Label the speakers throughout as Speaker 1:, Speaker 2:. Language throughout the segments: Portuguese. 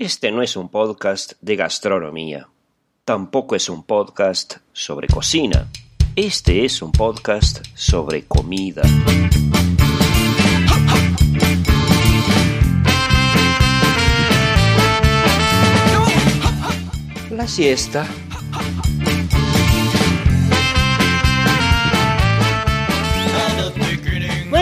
Speaker 1: Este no es un podcast de gastronomía. Tampoco es un podcast sobre cocina. Este es un podcast sobre comida. La siesta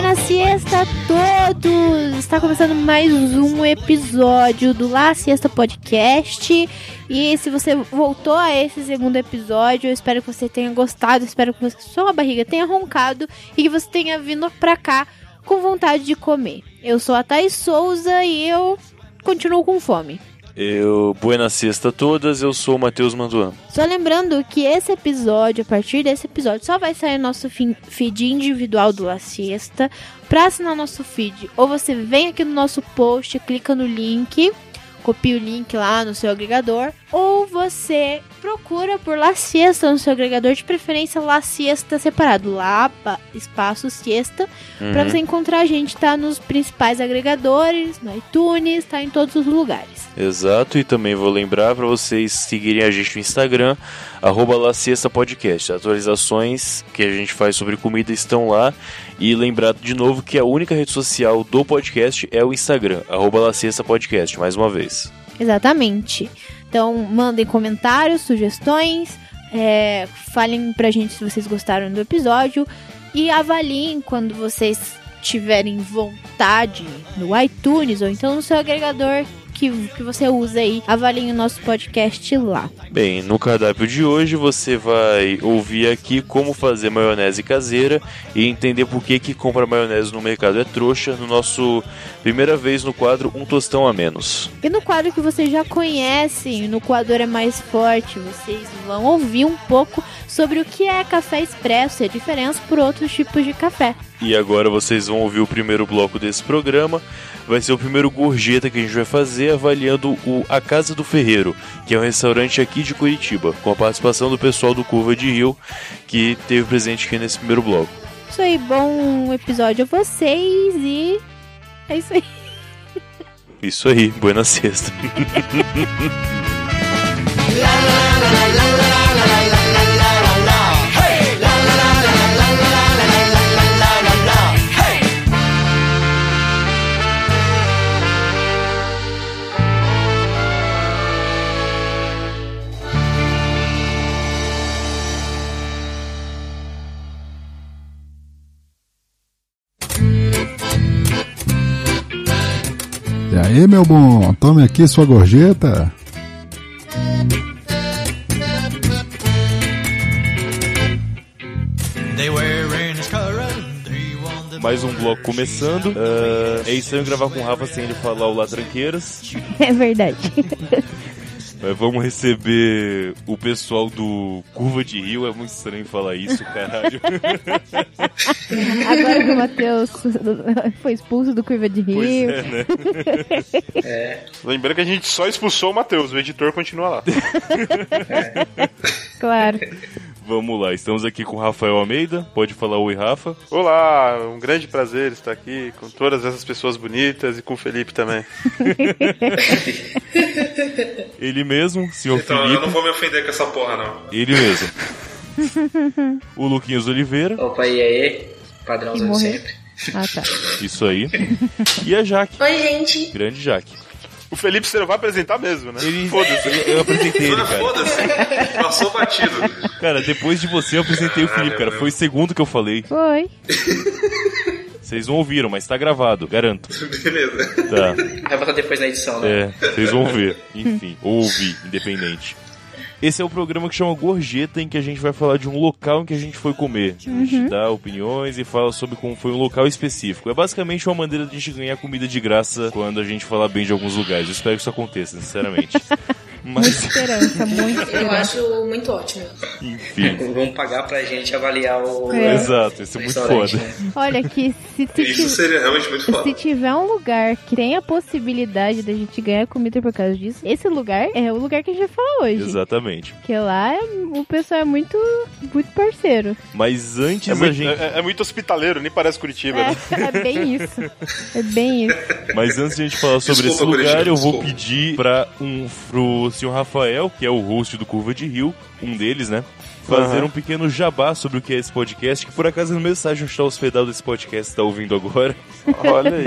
Speaker 2: Buenas siesta a todos! Está começando mais um episódio do La Siesta Podcast. E se você voltou a esse segundo episódio, eu espero que você tenha gostado, espero que você, sua barriga tenha roncado e que você tenha vindo pra cá com vontade de comer. Eu sou a Thaís Souza e eu continuo com fome.
Speaker 3: Eu, buena sexta a todas, eu sou o Matheus Manduan.
Speaker 2: Só lembrando que esse episódio, a partir desse episódio, só vai sair nosso fin- feed individual do La Siesta. Pra assinar nosso feed, ou você vem aqui no nosso post, clica no link, copia o link lá no seu agregador, ou você procura por La Siesta no seu agregador, de preferência La Siesta separado, lá, pa- espaço Siesta, pra
Speaker 3: Uhum.
Speaker 2: você encontrar a gente, tá nos principais agregadores, no iTunes, tá em todos os lugares.
Speaker 3: Exato, e também vou lembrar para vocês seguirem a gente no Instagram, arroba Podcast. Atualizações que a gente faz sobre comida estão lá. E lembrar de novo que a única rede social do podcast é o Instagram, arroba Podcast, mais uma vez.
Speaker 2: Exatamente. Então, mandem comentários, sugestões, é, falem pra gente se vocês gostaram do episódio e avaliem quando vocês tiverem vontade no iTunes ou então no seu agregador que, que você usa aí. Avaliem o nosso podcast lá.
Speaker 3: Bem, no cardápio de hoje você vai ouvir aqui como fazer maionese caseira e entender por que que comprar maionese no mercado é trouxa no nosso primeira vez no quadro Um Tostão a Menos.
Speaker 2: E no quadro que vocês já conhecem, no Coador é Mais Forte, vocês vão ouvir um pouco sobre o que é café expresso e a diferença por outros tipos de café.
Speaker 3: E agora vocês vão ouvir o primeiro bloco desse programa. Vai ser o primeiro gorjeta que a gente vai fazer avaliando o A Casa do Ferreiro, que é um restaurante aqui de Curitiba, com a participação do pessoal do Curva de Rio, que teve presente aqui nesse primeiro bloco.
Speaker 2: Isso aí, bom episódio a vocês e é isso aí.
Speaker 3: Isso aí, buena sexta.
Speaker 4: aí, meu bom, tome aqui sua gorjeta.
Speaker 3: Mais um bloco começando. Ah, é estranho gravar com o Rafa sem ele falar o Latranqueiras.
Speaker 2: É verdade.
Speaker 3: Mas vamos receber o pessoal do Curva de Rio. É muito estranho falar isso, caralho.
Speaker 2: Agora que o Matheus foi expulso do Curva de
Speaker 3: pois
Speaker 2: Rio.
Speaker 3: é, né?
Speaker 5: Lembrando que a gente só expulsou o Matheus, o editor continua lá.
Speaker 2: Claro.
Speaker 3: Vamos lá, estamos aqui com o Rafael Almeida. Pode falar oi, Rafa.
Speaker 5: Olá, um grande prazer estar aqui com todas essas pessoas bonitas e com o Felipe também.
Speaker 3: Ele mesmo, senhor
Speaker 5: Então,
Speaker 3: Felipe.
Speaker 5: vou me ofender com essa porra, não.
Speaker 3: Ele mesmo. o Luquinhas Oliveira.
Speaker 6: Opa, e aí?
Speaker 2: Morrer.
Speaker 6: sempre.
Speaker 2: Ah, tá.
Speaker 3: Isso aí. E a Jaque.
Speaker 7: Oi, gente.
Speaker 3: Grande Jaque.
Speaker 5: O Felipe você não vai apresentar mesmo, né?
Speaker 3: Ele, eu, eu apresentei ele, cara.
Speaker 5: Foda-se, passou batido.
Speaker 3: Cara, depois de você eu apresentei o Felipe, cara. Foi o segundo que eu falei.
Speaker 2: Foi.
Speaker 3: Vocês não ouviram, mas tá gravado, garanto.
Speaker 5: Beleza.
Speaker 3: Tá.
Speaker 6: Vai botar depois na edição, né?
Speaker 3: É, vocês vão ver. Enfim, ouvir, independente. Esse é o programa que chama Gorjeta, em que a gente vai falar de um local em que a gente foi comer. A gente dá opiniões e fala sobre como foi um local específico. É basicamente uma maneira de a gente ganhar comida de graça quando a gente falar bem de alguns lugares. Eu espero que isso aconteça, sinceramente.
Speaker 2: Muita
Speaker 3: Mas,
Speaker 2: esperança, muita
Speaker 7: Eu
Speaker 2: esperança.
Speaker 7: acho muito ótimo.
Speaker 3: enfim.
Speaker 6: Vamos pagar pra gente avaliar o.
Speaker 2: É.
Speaker 3: Exato, isso é muito foda.
Speaker 6: né?
Speaker 2: Olha que se, se,
Speaker 8: Isso
Speaker 2: ti-
Speaker 8: seria realmente muito
Speaker 2: se
Speaker 8: foda.
Speaker 2: tiver um lugar que tem a possibilidade da gente ganhar comida por causa disso, esse lugar é o lugar que a gente vai falar hoje.
Speaker 3: Exatamente.
Speaker 2: Porque lá é- o pessoal é muito, muito parceiro.
Speaker 3: Mas antes
Speaker 5: É
Speaker 3: a
Speaker 5: muito,
Speaker 3: gente.
Speaker 5: é- é muito hospitaleiro, nem parece Curitiba. né?
Speaker 2: É, é bem isso. É bem isso.
Speaker 3: Mas antes de a gente falar sobre
Speaker 8: Desculpa,
Speaker 3: esse lugar, eu vou pedir para um pro senhor Rafael, que é o host do Curva de Rio, um deles, né? Fazer
Speaker 5: Aham.
Speaker 3: um pequeno jabá sobre o que é esse podcast, que por acaso no mensagem está hospedado esse podcast está ouvindo agora.
Speaker 5: Olha aí.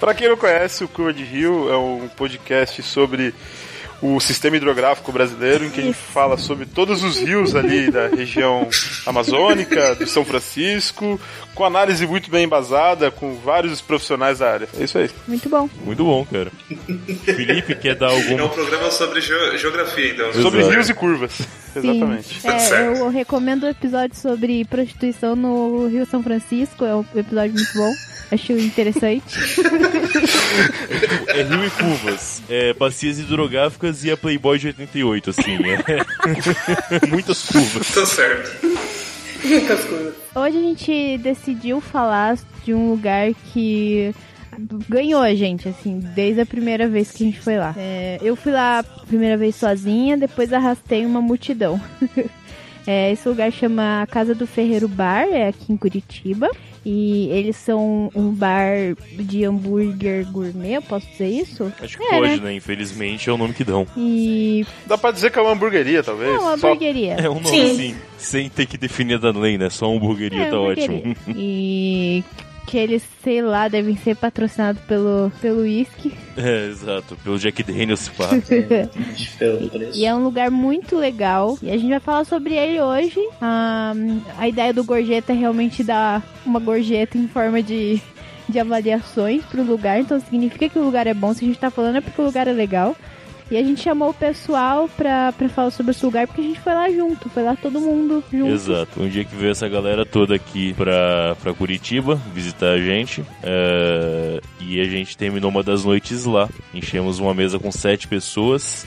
Speaker 5: pra quem não conhece, o Curva de Rio é um podcast sobre o sistema hidrográfico brasileiro, em que a gente fala sobre todos os rios ali da região amazônica, do São Francisco, com análise muito bem embasada, com vários profissionais da área. É isso aí.
Speaker 2: Muito bom.
Speaker 3: Muito bom, cara. Felipe, quer dar
Speaker 8: É
Speaker 3: algum.
Speaker 8: um programa sobre geo- geografia, então.
Speaker 5: Sobre
Speaker 3: Exato.
Speaker 5: rios e curvas. Exatamente.
Speaker 8: Tá
Speaker 2: É,
Speaker 8: certo.
Speaker 2: eu recomendo o episódio sobre prostituição no Rio São Francisco. É um episódio muito bom. Acho interessante.
Speaker 3: É Rio e Curvas. É bacias hidrográficas e a Playboy de 88, assim. É. Muitas curvas.
Speaker 8: Tá certo.
Speaker 2: Hoje a gente decidiu falar de um lugar que ganhou a gente, assim, desde a primeira vez que a gente foi lá. É, eu fui lá a primeira vez sozinha, depois arrastei uma multidão. É, esse lugar chama Casa do Ferreiro Bar, é aqui em Curitiba. E eles são um bar de hambúrguer gourmet, eu posso dizer isso?
Speaker 3: Acho que
Speaker 2: É,
Speaker 3: pode,
Speaker 2: né?
Speaker 3: né? Infelizmente é o nome que dão.
Speaker 2: E.
Speaker 5: Dá pra dizer que é uma hamburgueria, talvez.
Speaker 2: É uma
Speaker 5: Só-
Speaker 2: hamburgueria.
Speaker 3: É um nome
Speaker 7: Sim.
Speaker 3: assim, sem ter que definir da lei, né? Só hamburgueria
Speaker 2: É,
Speaker 3: tá
Speaker 2: hamburgueria.
Speaker 3: ótimo.
Speaker 2: E que eles, sei lá, devem ser patrocinados pelo pelo whisky.
Speaker 3: É, exato. Pelo Jack Daniels, pá.
Speaker 2: E é um lugar muito legal. E a gente vai falar sobre ele hoje. Ah, a ideia do gorjeta é realmente dar uma gorjeta em forma de, de avaliações pro lugar. Então significa que o lugar é bom. Se a gente tá falando é porque o lugar é legal. E a gente chamou o pessoal pra, pra falar sobre esse lugar porque a gente foi lá junto. Foi lá todo mundo junto.
Speaker 3: Exato. Um dia que veio essa galera toda aqui pra, pra Curitiba visitar a gente. é, e a gente terminou uma das noites lá. Enchemos uma mesa com sete pessoas.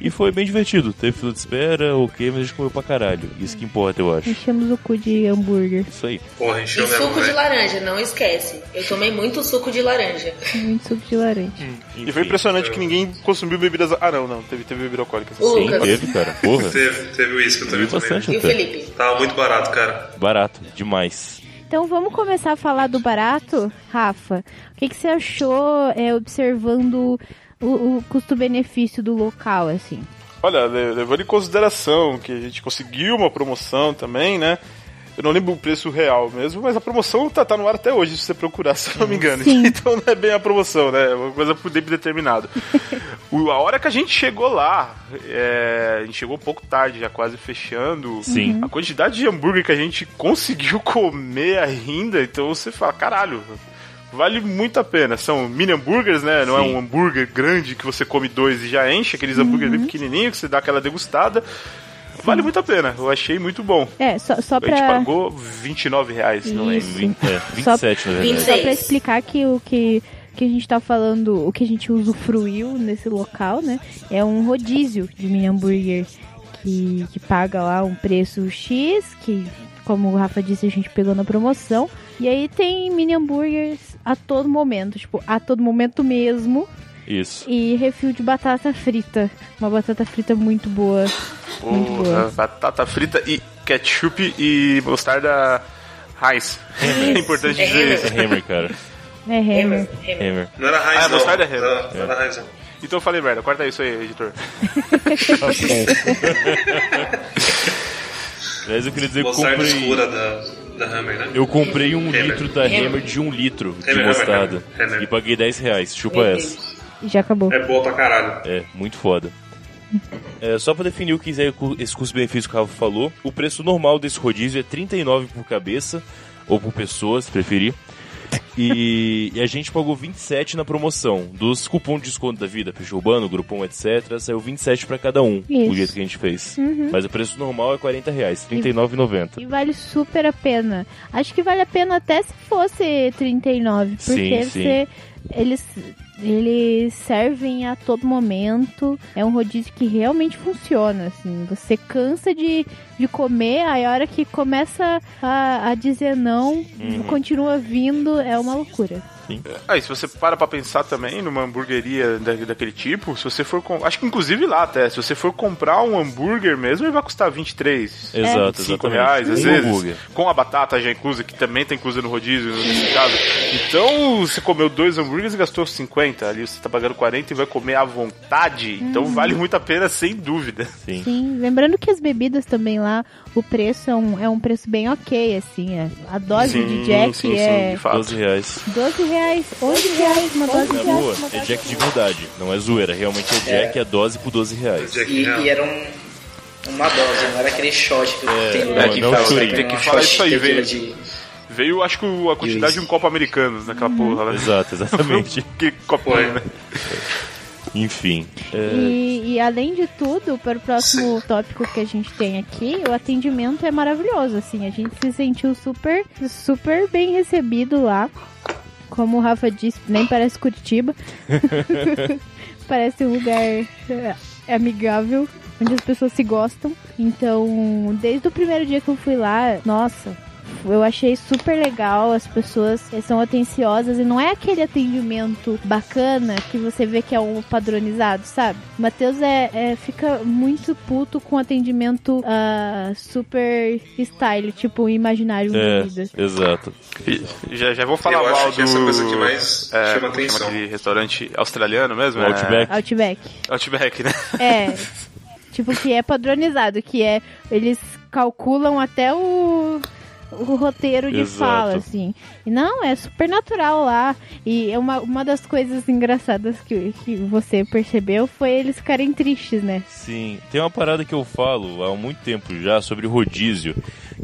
Speaker 3: E foi bem divertido. Teve fila de espera, ok, mas a gente comeu pra caralho. Isso que importa, eu acho.
Speaker 2: Enchemos o cu de hambúrguer.
Speaker 3: Isso aí.
Speaker 8: Porra,
Speaker 7: E suco de laranja, não esquece. Eu tomei muito suco de laranja.
Speaker 2: Muito suco de laranja.
Speaker 5: E foi impressionante que ninguém consumiu bebidas. Ah, não, não. Teve, teve bebida alcoólica.
Speaker 3: Sim, teve, cara. Porra.
Speaker 8: Teve, teve uísque eu também
Speaker 3: Teve bastante.
Speaker 7: E o. Felipe?
Speaker 8: Tava muito barato, cara.
Speaker 3: Barato, demais.
Speaker 2: Então vamos começar a falar do barato, Rafa. O que, que você achou é, observando o, o custo-benefício do local, assim?
Speaker 5: Olha, le- levando em consideração que a gente conseguiu uma promoção também, né? Eu não lembro o preço real mesmo, mas a promoção tá, tá no ar até hoje, se você procurar, se eu não me engano.
Speaker 2: Sim.
Speaker 5: Então não é bem a promoção, né? É uma coisa por tempo determinado. O- a hora que a gente chegou lá, é, a gente chegou um pouco tarde, já quase fechando.
Speaker 3: Sim.
Speaker 5: A quantidade de hambúrguer que a gente conseguiu comer ainda, então você fala, caralho, vale muito a pena. São mini hambúrgueres, né? Não é
Speaker 3: Sim.
Speaker 5: um hambúrguer grande que você come dois e já enche, aqueles hambúrgueres bem pequenininhos que você dá aquela degustada. Vale muito a pena, eu achei muito bom.
Speaker 2: É, só, só
Speaker 5: A gente
Speaker 2: pra,
Speaker 5: pagou 29 reais, não é?
Speaker 2: Isso.
Speaker 3: Vin- é, 27, na verdade.
Speaker 7: 26.
Speaker 2: só pra explicar que o que, que a gente tá falando, o que a gente usufruiu nesse local, né? É um rodízio de mini hambúrguer que, que paga lá um preço X, que, como o Rafa disse, a gente pegou na promoção. E aí tem mini hambúrgueres a todo momento, tipo, a todo momento mesmo.
Speaker 3: Isso.
Speaker 2: E refil de batata frita. Uma batata frita muito boa. Muito
Speaker 5: Porra,
Speaker 2: boa.
Speaker 5: batata frita e ketchup e mostarda Heinz. É importante
Speaker 7: É
Speaker 5: dizer isso.
Speaker 3: É Hammer, cara.
Speaker 2: É Hammer.
Speaker 3: Hammer.
Speaker 8: Não era raiz,
Speaker 5: Ah,
Speaker 8: não.
Speaker 5: mostarda é raiz.
Speaker 8: Não, não era raiz, não.
Speaker 5: Então eu falei merda, corta isso aí, editor.
Speaker 3: Aliás, eu queria dizer que eu
Speaker 8: Mostarda
Speaker 3: comprei.
Speaker 8: escura da, da Hammer, né?
Speaker 3: Eu comprei um
Speaker 8: Hammer.
Speaker 3: litro da Hammer de um litro de
Speaker 8: Hammer,
Speaker 3: mostarda.
Speaker 8: Hammer, Hammer.
Speaker 3: E paguei 10 reais. Chupa essa.
Speaker 2: E já acabou.
Speaker 8: É boa pra caralho.
Speaker 3: É, muito foda. É, só pra definir o que é esse custo-benefício que o Rafa falou, o preço normal desse rodízio é 39 por cabeça, ou por pessoa, se preferir. E, e a gente pagou 27 na promoção. Dos cupons de desconto da vida, Peixe Urbano, Grupom, etc., saiu 27 pra cada um,
Speaker 2: Isso.
Speaker 3: o jeito que a gente fez.
Speaker 2: Uhum.
Speaker 3: Mas o preço normal é 40 reais, R$ 39,90.
Speaker 2: E vale super a pena. Acho que vale a pena até se fosse 39. Porque
Speaker 3: Sim, sim.
Speaker 2: você. Eles Eles servem a todo momento. É um rodízio que realmente funciona, assim. Você cansa de, de comer, aí a hora que começa a, a dizer não, continua vindo, é uma loucura.
Speaker 5: Aí, se você para pra pensar também numa hamburgueria da- daquele tipo, se você for. Com... Acho que inclusive lá até, se você for comprar um hambúrguer mesmo, ele vai custar 23.
Speaker 3: Exato,
Speaker 5: 5
Speaker 3: exatamente.
Speaker 5: reais, às vezes.
Speaker 3: hambúrguer.
Speaker 5: Com a batata já inclusa, que também tá inclusa no rodízio, nesse caso. Então, você comeu dois hambúrgueres e gastou 50. Ali você tá pagando 40 e vai comer à vontade. Então,
Speaker 2: Uhum.
Speaker 5: vale muito a pena, sem dúvida.
Speaker 3: Sim.
Speaker 2: Sim, lembrando que as bebidas também lá, o preço é um, é um preço bem ok, assim. é- A dose
Speaker 5: Sim,
Speaker 2: de Jack
Speaker 5: sim, sim,
Speaker 2: é
Speaker 5: de fato.
Speaker 3: 12 reais.
Speaker 2: 12 reais, 11 reais, uma dose de
Speaker 3: boa,
Speaker 2: Jack.
Speaker 3: é Jack de verdade, não é zoeira. Realmente é Jack, é dose por 12 reais.
Speaker 6: E, e era um, uma dose, não era aquele shot que tem
Speaker 3: não,
Speaker 6: lugar que fala, né,
Speaker 5: Tem que falar isso aí, velho.
Speaker 6: de-
Speaker 5: Veio, acho que a quantidade de um copo americano naquela porra lá.
Speaker 3: Exato, exatamente.
Speaker 5: Que copinho, né?
Speaker 3: Enfim. é,
Speaker 2: E, e além de tudo, para o próximo tópico que a gente tem aqui, o atendimento é maravilhoso, assim, a gente se sentiu super, super bem recebido lá. Como o Rafa disse, nem parece Curitiba. parece um lugar é, amigável, onde as pessoas se gostam. Então, desde o primeiro dia que eu fui lá, nossa, eu achei super legal, as pessoas são atenciosas e não é aquele atendimento bacana que você vê que é um padronizado, sabe? Matheus é, é- fica muito puto com atendimento ah, super style, tipo imaginário
Speaker 3: é,
Speaker 2: vida.
Speaker 3: exato.
Speaker 5: Já, já vou falar
Speaker 8: Eu
Speaker 5: mal
Speaker 8: acho que
Speaker 5: do...
Speaker 8: essa coisa que mais
Speaker 5: é,
Speaker 8: chama
Speaker 5: como chama
Speaker 8: atenção.
Speaker 5: aquele restaurante australiano mesmo?
Speaker 3: Outback.
Speaker 2: Outback.
Speaker 5: É, Outback, né?
Speaker 2: É. tipo, que é padronizado, que é. Eles calculam até o. O roteiro de
Speaker 3: Exato.
Speaker 2: fala, assim. E não, é super natural lá. E é uma, uma das coisas engraçadas que, que você percebeu foi eles ficarem tristes, né?
Speaker 3: Sim, tem uma parada que eu falo há muito tempo já sobre rodízio.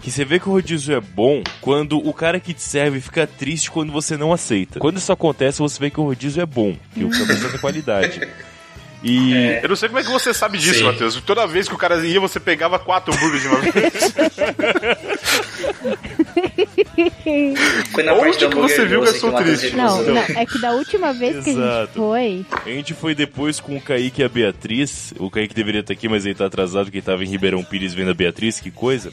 Speaker 3: Que você vê que o rodízio é bom quando o cara que te serve fica triste quando você não aceita. Quando isso acontece, você vê que o rodízio é bom, que o produto tem qualidade. E
Speaker 5: Eu não sei como é que você sabe disso,
Speaker 8: Sim.
Speaker 5: Matheus. Toda vez que o cara ia, você pegava quatro hambúrgueres de uma vez.
Speaker 6: Foi na
Speaker 5: Onde
Speaker 6: parte
Speaker 5: que você viu que eu
Speaker 6: doce
Speaker 5: sou
Speaker 6: o Matheus
Speaker 5: triste?
Speaker 2: Não, não, é que da última vez que a gente foi.
Speaker 3: a gente foi depois com o Kaique e a Beatriz. O Kaique deveria estar aqui, mas ele tá atrasado porque ele tava em Ribeirão Pires vendo a Beatriz, que coisa.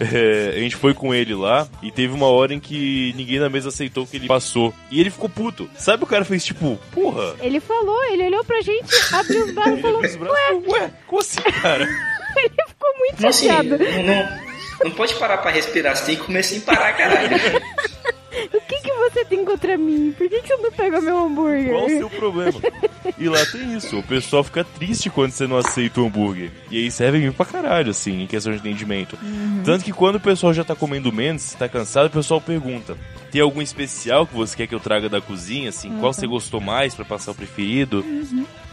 Speaker 3: É, a gente foi com ele lá e teve uma hora em que ninguém na mesa aceitou que ele passou. E ele ficou puto. Sabe o cara fez tipo, porra?
Speaker 2: Ele falou, ele olhou pra gente, abriu os braços e falou:
Speaker 3: Os braços, ué, como assim, cara?
Speaker 2: ele ficou muito
Speaker 6: Como assim?
Speaker 2: chateado.
Speaker 6: Não, não, não pode parar pra respirar, tem que comer sem parar, caralho.
Speaker 2: O que, que você tem contra mim? Por que, que você não pega meu hambúrguer?
Speaker 3: Qual o seu problema? E lá tem isso, o pessoal fica triste quando você não aceita o hambúrguer. E aí serve pra caralho, assim, em questão de atendimento. Tanto que quando o pessoal já tá comendo menos, tá cansado, o pessoal pergunta: tem algum especial que você quer que eu traga da cozinha? Assim, qual você gostou mais pra passar o preferido?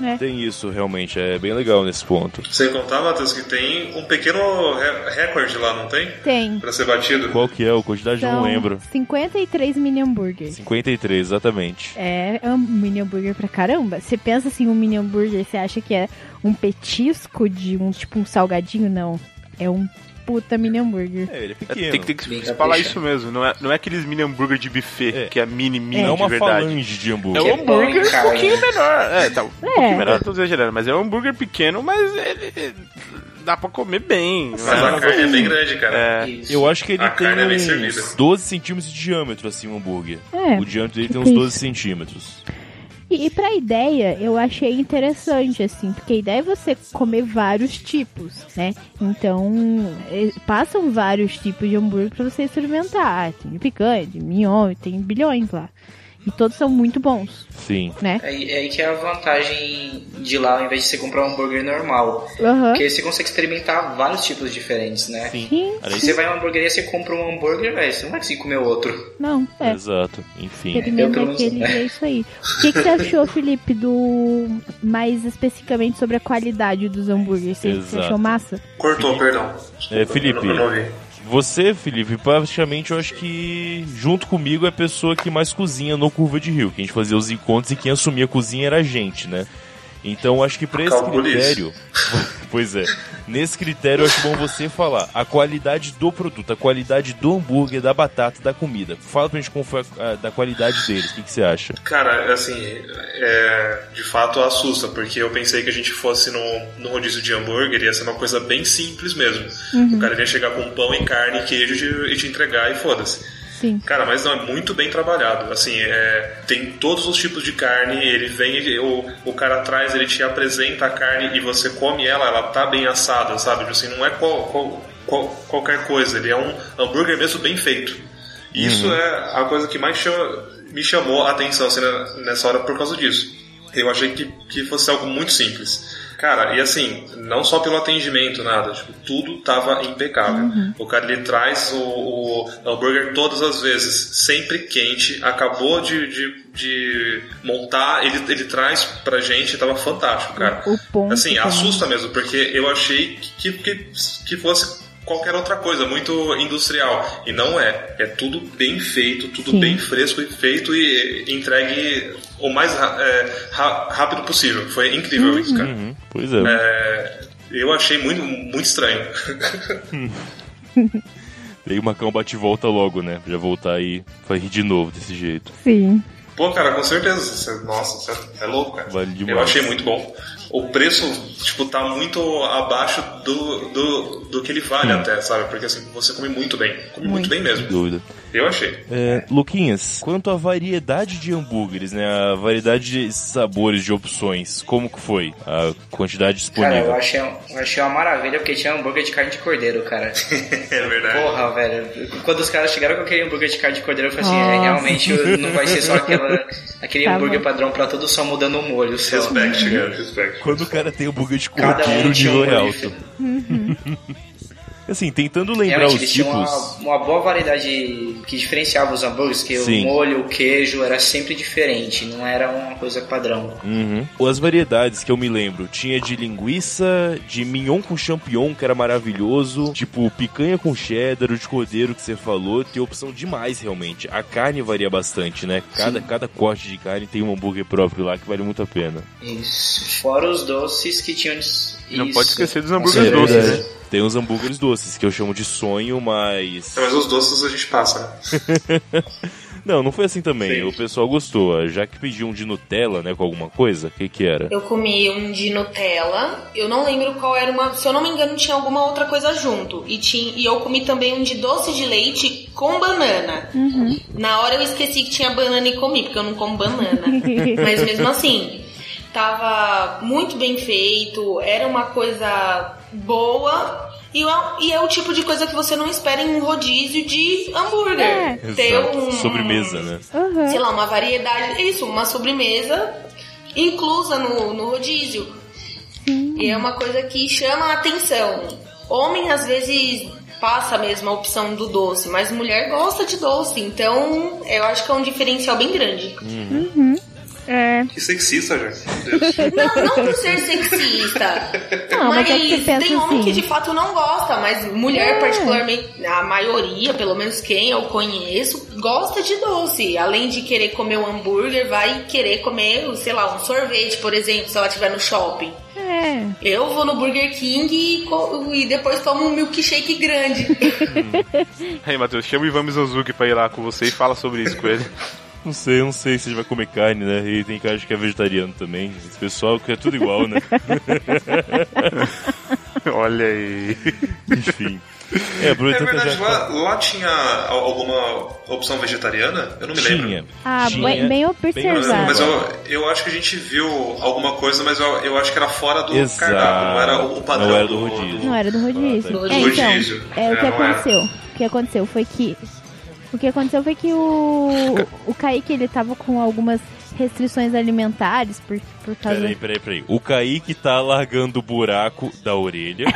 Speaker 2: É.
Speaker 3: Tem isso, realmente, é bem legal nesse ponto.
Speaker 8: Sem contar, Matheus, que tem um pequeno re- recorde lá, não tem?
Speaker 2: Tem.
Speaker 8: Pra ser batido.
Speaker 3: Qual que é? A quantidade eu não
Speaker 2: São
Speaker 3: lembro.
Speaker 2: 53 mini hambúrgueres.
Speaker 3: 53, exatamente.
Speaker 2: É, é um mini hambúrguer pra caramba. Você pensa assim, um mini hambúrguer, você acha que é um petisco de um tipo um salgadinho? Não. É um puta mini hambúrguer.
Speaker 3: É, ele é
Speaker 5: É,
Speaker 3: pequeno.
Speaker 5: tem, que- tem que
Speaker 6: Bem
Speaker 5: falar isso mesmo. Não é, não é aqueles mini hambúrguer de buffet,
Speaker 3: É.
Speaker 5: que é mini, mini
Speaker 3: é
Speaker 5: de
Speaker 3: uma
Speaker 5: verdade.
Speaker 3: falange de
Speaker 5: É
Speaker 3: hambúrguer.
Speaker 5: um
Speaker 6: Que é
Speaker 5: hambúrguer um pouquinho menor. É, tá, um
Speaker 2: É.
Speaker 5: pouquinho menor, tô exagerando. Mas é um hambúrguer pequeno, mas ele dá pra comer bem.
Speaker 8: Mas
Speaker 5: não é
Speaker 8: a carne é bem grande, cara.
Speaker 5: É,
Speaker 6: Isso.
Speaker 3: Eu acho que ele
Speaker 8: A
Speaker 3: tem
Speaker 8: é
Speaker 3: uns
Speaker 8: servida.
Speaker 3: 12 centímetros de diâmetro, assim, o hambúrguer.
Speaker 2: É,
Speaker 3: O diâmetro dele tem uns 12
Speaker 2: isso.
Speaker 3: centímetros.
Speaker 2: E, e pra ideia, eu achei interessante, assim, porque a ideia é você comer vários tipos, né? Então, eh, passam vários tipos de hambúrguer pra você experimentar. Tem de picanha, de mignon, tem bilhões lá. E todos são muito bons,
Speaker 3: Sim.
Speaker 2: né?
Speaker 6: É aí, é aí que é a vantagem de lá, ao invés de você comprar um hambúrguer normal.
Speaker 2: Aham.
Speaker 6: Porque você consegue experimentar vários tipos diferentes, né?
Speaker 3: Sim.
Speaker 2: Sim,
Speaker 6: Se você vai em uma hamburgueria, você compra um hambúrguer, velho, você não vai conseguir comer outro.
Speaker 2: não, é.
Speaker 3: Exato. Enfim.
Speaker 6: Eu
Speaker 2: Experimenta aquele e é isso aí. O que, que você achou, Felipe, do. Mais especificamente sobre a qualidade dos hambúrgueres? Você, você
Speaker 3: Exato.
Speaker 2: achou massa?
Speaker 8: Cortou, perdão.
Speaker 3: É, Felipe.
Speaker 8: Eu não ouvi.
Speaker 3: Você, Felipe, praticamente eu acho que junto comigo é a pessoa que mais cozinha no Curva de Rio. Que a gente fazia os encontros e quem assumia a cozinha era a gente, né? Então acho que pra esse critério. pois é. Nesse critério eu acho bom você falar a qualidade do produto, a qualidade do hambúrguer, da batata, da comida. Fala pra gente como foi a, a- da qualidade deles, o que, que você acha?
Speaker 8: Cara, assim, é, de fato assusta, porque eu pensei que a gente fosse no, no rodízio de hambúrguer ia ser uma coisa bem simples mesmo. O cara ia chegar com pão e carne e queijo e te entregar e foda-se.
Speaker 2: Sim.
Speaker 8: Cara, mas não, é muito bem trabalhado. Assim, é, tem todos os tipos de carne, ele vem, ele- o, o cara atrás, ele te apresenta a carne e você come ela, ela tá bem assada, sabe? Assim, não é qual- qual- qual- qualquer coisa, ele é um hambúrguer mesmo bem feito. E Isso é a coisa que mais chama- me chamou a atenção assim, na- nessa hora por causa disso. Eu achei que, que fosse algo muito simples. Cara, e assim, não só pelo atendimento, nada, tipo, tudo tava impecável. O cara ele traz o, o hambúrguer todas as vezes, sempre quente, acabou de, de, de montar, ele, ele traz pra gente, tava fantástico, cara.
Speaker 2: O ponto
Speaker 8: Assim, assusta mesmo, porque eu achei que, que, que fosse qualquer outra coisa, muito industrial. E não é. É tudo bem feito, tudo
Speaker 2: Sim.
Speaker 8: bem fresco e feito e entregue o mais é, rápido possível. Foi incrível isso, cara.
Speaker 3: Uhum, pois é.
Speaker 8: É, eu achei muito, muito estranho.
Speaker 3: Daí o Macão bate e volta logo, né? Já voltar aí, vai rir de novo desse jeito.
Speaker 2: Sim.
Speaker 8: Pô, cara, com certeza. Você- Nossa, você é louco, cara.
Speaker 3: Vale demais.
Speaker 8: Eu achei muito bom. O preço, tipo, tá muito abaixo do, do, do que ele vale até, sabe? Porque assim, você come muito bem. Come muito, bem
Speaker 3: Sem
Speaker 8: mesmo.
Speaker 3: dúvida.
Speaker 8: Eu achei.
Speaker 3: É, Luquinhas, quanto à variedade de hambúrgueres, né? A variedade de sabores, de opções, como que foi? A quantidade
Speaker 6: Cara, eu
Speaker 3: disponível?
Speaker 6: achei, eu achei uma maravilha porque tinha hambúrguer de carne de cordeiro, cara.
Speaker 8: É verdade.
Speaker 6: Porra, velho. Quando os caras chegaram com aquele hambúrguer de carne de cordeiro, eu falei assim, é,
Speaker 2: Nossa.
Speaker 6: realmente não vai ser só aquela, aquele
Speaker 2: Tá
Speaker 6: hambúrguer
Speaker 2: bom.
Speaker 6: padrão pra tudo só mudando o molho. Só.
Speaker 8: Respeito, cara, respeito.
Speaker 3: Quando o cara tem hambúrguer de
Speaker 6: Cada
Speaker 3: cordeiro,
Speaker 6: um
Speaker 3: nível é alto.
Speaker 6: diferente.
Speaker 3: Assim, tentando lembrar os
Speaker 6: eles tinham
Speaker 3: tipos...
Speaker 6: uma, uma boa variedade que diferenciava os hambúrgueres, que
Speaker 3: Sim.
Speaker 6: o molho, o queijo era sempre diferente, não era uma coisa padrão.
Speaker 3: Uhum. As variedades que eu me lembro, tinha de linguiça, de mignon com champignon, que era maravilhoso, tipo picanha com cheddar, o de cordeiro que você falou, tem opção demais realmente. A carne varia bastante, né? Cada, cada corte de carne tem um hambúrguer próprio lá que vale muito a pena.
Speaker 6: Isso. Fora os doces que tinham.
Speaker 5: Não
Speaker 6: Isso.
Speaker 5: pode esquecer dos hambúrgueres
Speaker 3: É
Speaker 5: doces, né?
Speaker 3: Tem os hambúrgueres doces, que eu chamo de sonho, mas.
Speaker 8: Mas os doces a gente passa, né?
Speaker 3: Não, não foi assim também.
Speaker 8: Sim.
Speaker 3: O pessoal gostou. Já que pediu um de Nutella, né, com alguma coisa, o que que era?
Speaker 7: Eu comi um de Nutella. Eu não lembro qual era uma. Se eu não me engano, tinha alguma outra coisa junto. E, tinha, e eu comi também um de doce de leite com banana. Na hora eu esqueci que tinha banana e comi, porque eu não como banana. Mas mesmo assim, tava muito bem feito. Era uma coisa boa. E é, e é o tipo de coisa que você não espera em um rodízio de hambúrguer.
Speaker 2: É.
Speaker 7: Ter
Speaker 3: Exato.
Speaker 7: um,
Speaker 3: Sobremesa, né?
Speaker 2: Uhum.
Speaker 7: sei lá, uma variedade, isso, uma sobremesa inclusa no, no rodízio. E é uma coisa que chama a atenção. Homem às vezes passa mesmo a opção do doce, mas mulher gosta de doce, então eu acho que é um diferencial bem grande.
Speaker 2: É.
Speaker 8: Que sexista, gente.
Speaker 7: Não, não por ser sexista,
Speaker 2: Não, mas
Speaker 7: mas,
Speaker 2: é que
Speaker 7: tem homem
Speaker 2: assim.
Speaker 7: que de fato não gosta, mas mulher
Speaker 2: É.
Speaker 7: particularmente, a maioria, pelo menos quem eu conheço, gosta de doce. Além de querer comer um hambúrguer, vai querer comer, sei lá, um sorvete, por exemplo, se ela estiver no shopping.
Speaker 2: É.
Speaker 7: Eu vou no Burger King e, e depois tomo um milkshake grande.
Speaker 5: Aí, Matheus, chama o Ivan Mizanzuki pra ir lá com você e fala sobre isso com ele.
Speaker 3: Não sei, não sei se ele vai comer carne, né? E tem cara de que é vegetariano também. Esse pessoal que é tudo igual, né?
Speaker 5: Olha aí.
Speaker 3: Enfim. É,
Speaker 8: É verdade,
Speaker 3: já
Speaker 8: lá, lá tinha al- alguma opção vegetariana? Eu não me lembro.
Speaker 3: tinha.
Speaker 2: Ah,
Speaker 3: tinha,
Speaker 2: bem, observado.
Speaker 8: Mas eu, eu acho que a gente viu alguma coisa, mas eu, eu acho que era fora do
Speaker 3: Exato.
Speaker 8: cardápio, não era o padrão.
Speaker 3: Não era do rodízio.
Speaker 2: Não era do rodízio.
Speaker 3: Ah,
Speaker 7: tá.
Speaker 2: É, então,
Speaker 8: rodízio.
Speaker 2: é o que
Speaker 8: É, não era.
Speaker 2: aconteceu. O que aconteceu foi que o que aconteceu foi que o o Kaique ele tava com algumas restrições alimentares por, por causa
Speaker 3: Peraí, peraí, peraí. O Kaique tá largando o buraco da orelha.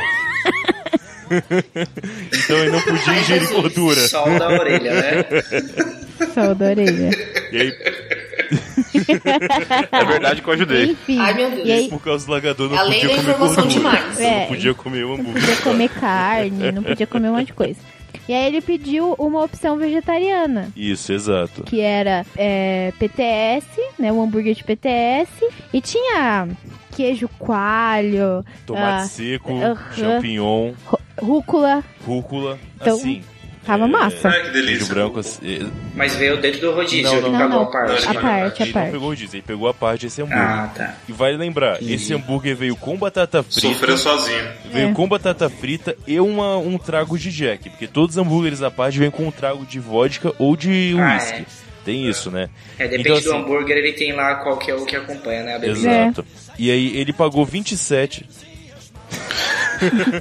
Speaker 3: então ele não podia ingerir gordura.
Speaker 6: Sol da orelha, né?
Speaker 2: só da orelha.
Speaker 3: E aí,
Speaker 5: É verdade que eu ajudei.
Speaker 2: Enfim.
Speaker 7: Ai, meu Deus.
Speaker 2: E aí
Speaker 3: por causa do largador, não
Speaker 7: lei
Speaker 3: podia
Speaker 7: da
Speaker 3: comer
Speaker 7: informação
Speaker 3: gordura.
Speaker 7: demais.
Speaker 2: É.
Speaker 3: não podia comer o
Speaker 2: não
Speaker 3: hambúrguer.
Speaker 2: podia comer carne, não podia comer um monte de coisa. E aí ele pediu uma opção vegetariana,
Speaker 3: Isso, exato.
Speaker 2: que era é, PTS, né, o hambúrguer de PTS, e tinha queijo coalho,
Speaker 3: Tomate
Speaker 2: ah,
Speaker 3: seco,
Speaker 2: aham.
Speaker 3: champignon,
Speaker 2: rúcula.
Speaker 3: rúcula,
Speaker 2: Então,
Speaker 3: assim.
Speaker 2: Tava massa.
Speaker 8: Ai, que
Speaker 3: Queijo
Speaker 8: delícia.
Speaker 3: branco, assim,
Speaker 6: Mas veio dentro do rodízio,
Speaker 3: Não,
Speaker 6: ele
Speaker 3: não,
Speaker 2: Não,
Speaker 6: pagou
Speaker 2: não,
Speaker 6: a parte.
Speaker 2: a parte, a
Speaker 3: Ele não
Speaker 2: parte.
Speaker 3: pegou o diesel, ele pegou a parte desse hambúrguer.
Speaker 6: Ah, tá.
Speaker 3: E vale lembrar, esse hambúrguer veio com batata frita.
Speaker 8: Sofreu sozinho.
Speaker 3: Veio
Speaker 2: É.
Speaker 3: com batata frita e uma, um trago de Jack. Porque todos os hambúrgueres à parte vêm com um trago de vodka ou de
Speaker 6: Ah,
Speaker 3: whisky.
Speaker 6: é.
Speaker 3: Tem isso, né?
Speaker 6: É, depende
Speaker 3: Então,
Speaker 6: do
Speaker 3: assim,
Speaker 6: hambúrguer, ele tem lá qual que é o que acompanha, né? A bebida.
Speaker 3: Exato. E aí ele pagou 27.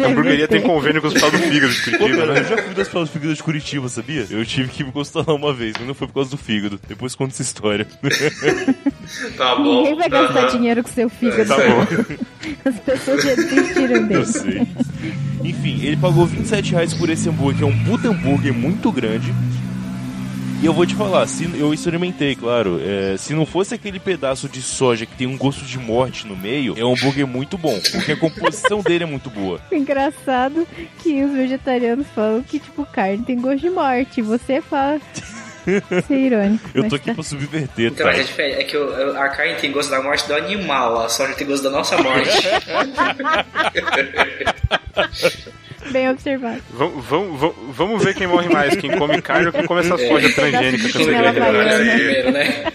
Speaker 5: A hamburgueria tem convênio com o Hospital do Fígado de Curitiba, né?
Speaker 3: eu já fui das Hospital do Fígado de Curitiba, sabia? Eu tive que me consultar lá uma vez, mas não foi por causa do fígado. Depois conta essa história.
Speaker 8: Tá bom.
Speaker 2: Ninguém vai gastar dinheiro com seu fígado.
Speaker 5: Tá bom.
Speaker 2: As pessoas já desistiram
Speaker 3: Eu
Speaker 2: dele.
Speaker 3: sei. Enfim, ele pagou 27 reais por esse hambúrguer, que é um puta hambúrguer muito grande. E eu vou te falar, se, eu experimentei, claro. é, se não fosse aquele pedaço de soja que tem um gosto de morte no meio, é um hambúrguer muito bom. Porque a composição dele é muito boa.
Speaker 2: Engraçado que os vegetarianos falam que, tipo, carne tem gosto de morte. Você fala. Ser irônico.
Speaker 3: Eu tô aqui
Speaker 2: tá.
Speaker 3: pra subverter,
Speaker 6: Então,
Speaker 3: tá?
Speaker 6: mas é diferente. É que o- a carne tem gosto da morte do animal, a soja tem gosto da nossa morte.
Speaker 2: Bem observado.
Speaker 5: Vamos, vamos, vamos- vamos ver quem morre mais, quem come carne ou quem come essa soja transgênica cancerígena.
Speaker 2: chinela
Speaker 6: Olha aí,
Speaker 2: havaiana.
Speaker 6: primeiro, né?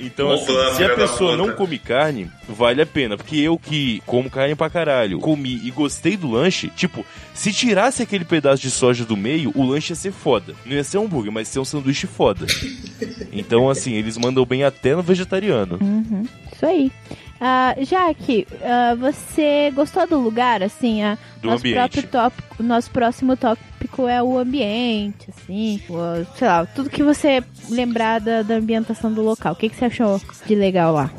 Speaker 3: Então, assim,
Speaker 8: plano,
Speaker 3: se a pessoa não come carne, vale a pena. Porque eu que como carne pra caralho, comi e gostei do lanche, tipo, se tirasse aquele pedaço de soja do meio, o lanche ia ser foda. Não ia ser um hambúrguer, mas ia ser um sanduíche foda. Então, assim, eles mandam bem até no vegetariano.
Speaker 2: Isso aí. Ah, Jaque, ah, você gostou do lugar? Assim, a,
Speaker 3: Do
Speaker 2: nosso
Speaker 3: ambiente.
Speaker 2: próprio tópico, nosso próximo tópico é o ambiente, assim, o- sei lá, tudo que você lembrar da, da ambientação do local. O que, que você achou de legal lá?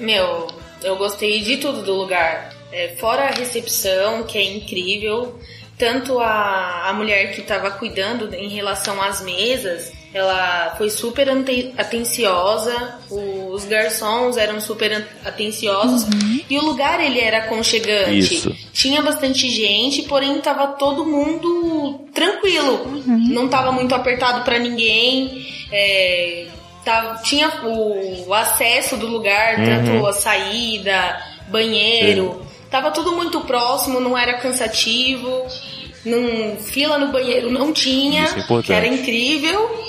Speaker 7: Meu, eu gostei de tudo do lugar. É, fora a recepção, que é incrível. Tanto a, a mulher que estava cuidando em relação às mesas, ela foi super atenciosa. Os garçons eram super atenciosos. E o lugar, ele era aconchegante.
Speaker 3: Isso.
Speaker 7: Tinha bastante gente, porém tava todo mundo tranquilo. Não tava muito apertado pra ninguém. É, tava- tinha o, o acesso do lugar, tanto a saída, banheiro. Tava tudo muito próximo, não era cansativo. Não, fila no banheiro não tinha,
Speaker 3: Isso é
Speaker 7: que era incrível.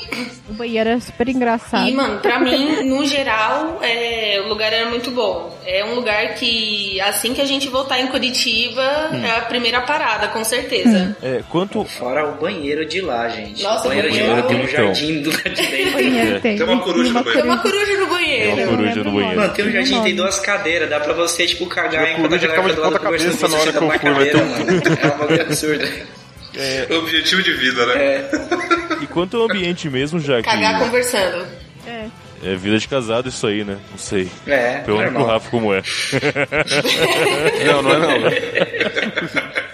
Speaker 2: O banheiro é super engraçado.
Speaker 7: E, mano, pra mim, no geral, é, o lugar era muito bom. É um lugar que, assim que a gente voltar em Curitiba, é a primeira parada, com certeza.
Speaker 3: É, quanto.
Speaker 6: Fora o banheiro de lá, gente.
Speaker 7: Nossa,
Speaker 6: o banheiro
Speaker 7: o
Speaker 6: de
Speaker 7: banheiro
Speaker 6: lá tem um
Speaker 3: tem, então.
Speaker 6: jardim do lado de dentro.
Speaker 2: banheiro tem.
Speaker 8: Tem uma coruja no banheiro.
Speaker 7: Tem uma coruja no
Speaker 3: É uma
Speaker 7: banheiro.
Speaker 2: Eu
Speaker 3: coruja
Speaker 2: lembro
Speaker 3: no banheiro.
Speaker 6: Mano, tem um jardim, tem duas cadeiras, dá pra você, tipo, cagar enquanto
Speaker 5: coruja
Speaker 6: a galera
Speaker 5: de
Speaker 6: tá do lado conversando,
Speaker 5: cabeça
Speaker 6: você
Speaker 5: na hora que eu
Speaker 6: numa
Speaker 5: fui, vai
Speaker 6: cadeira,
Speaker 5: ter
Speaker 6: mano. É um bagulho absurdo.
Speaker 8: Objetivo de vida, né?
Speaker 6: É.
Speaker 3: E quanto ao ambiente mesmo, já que.
Speaker 7: Cagar conversando.
Speaker 2: É.
Speaker 3: É vida de casado isso aí, né? Não sei.
Speaker 6: É,
Speaker 3: Pergunta pro
Speaker 6: normal.
Speaker 3: Rafa como é.
Speaker 5: Não, não é não. né?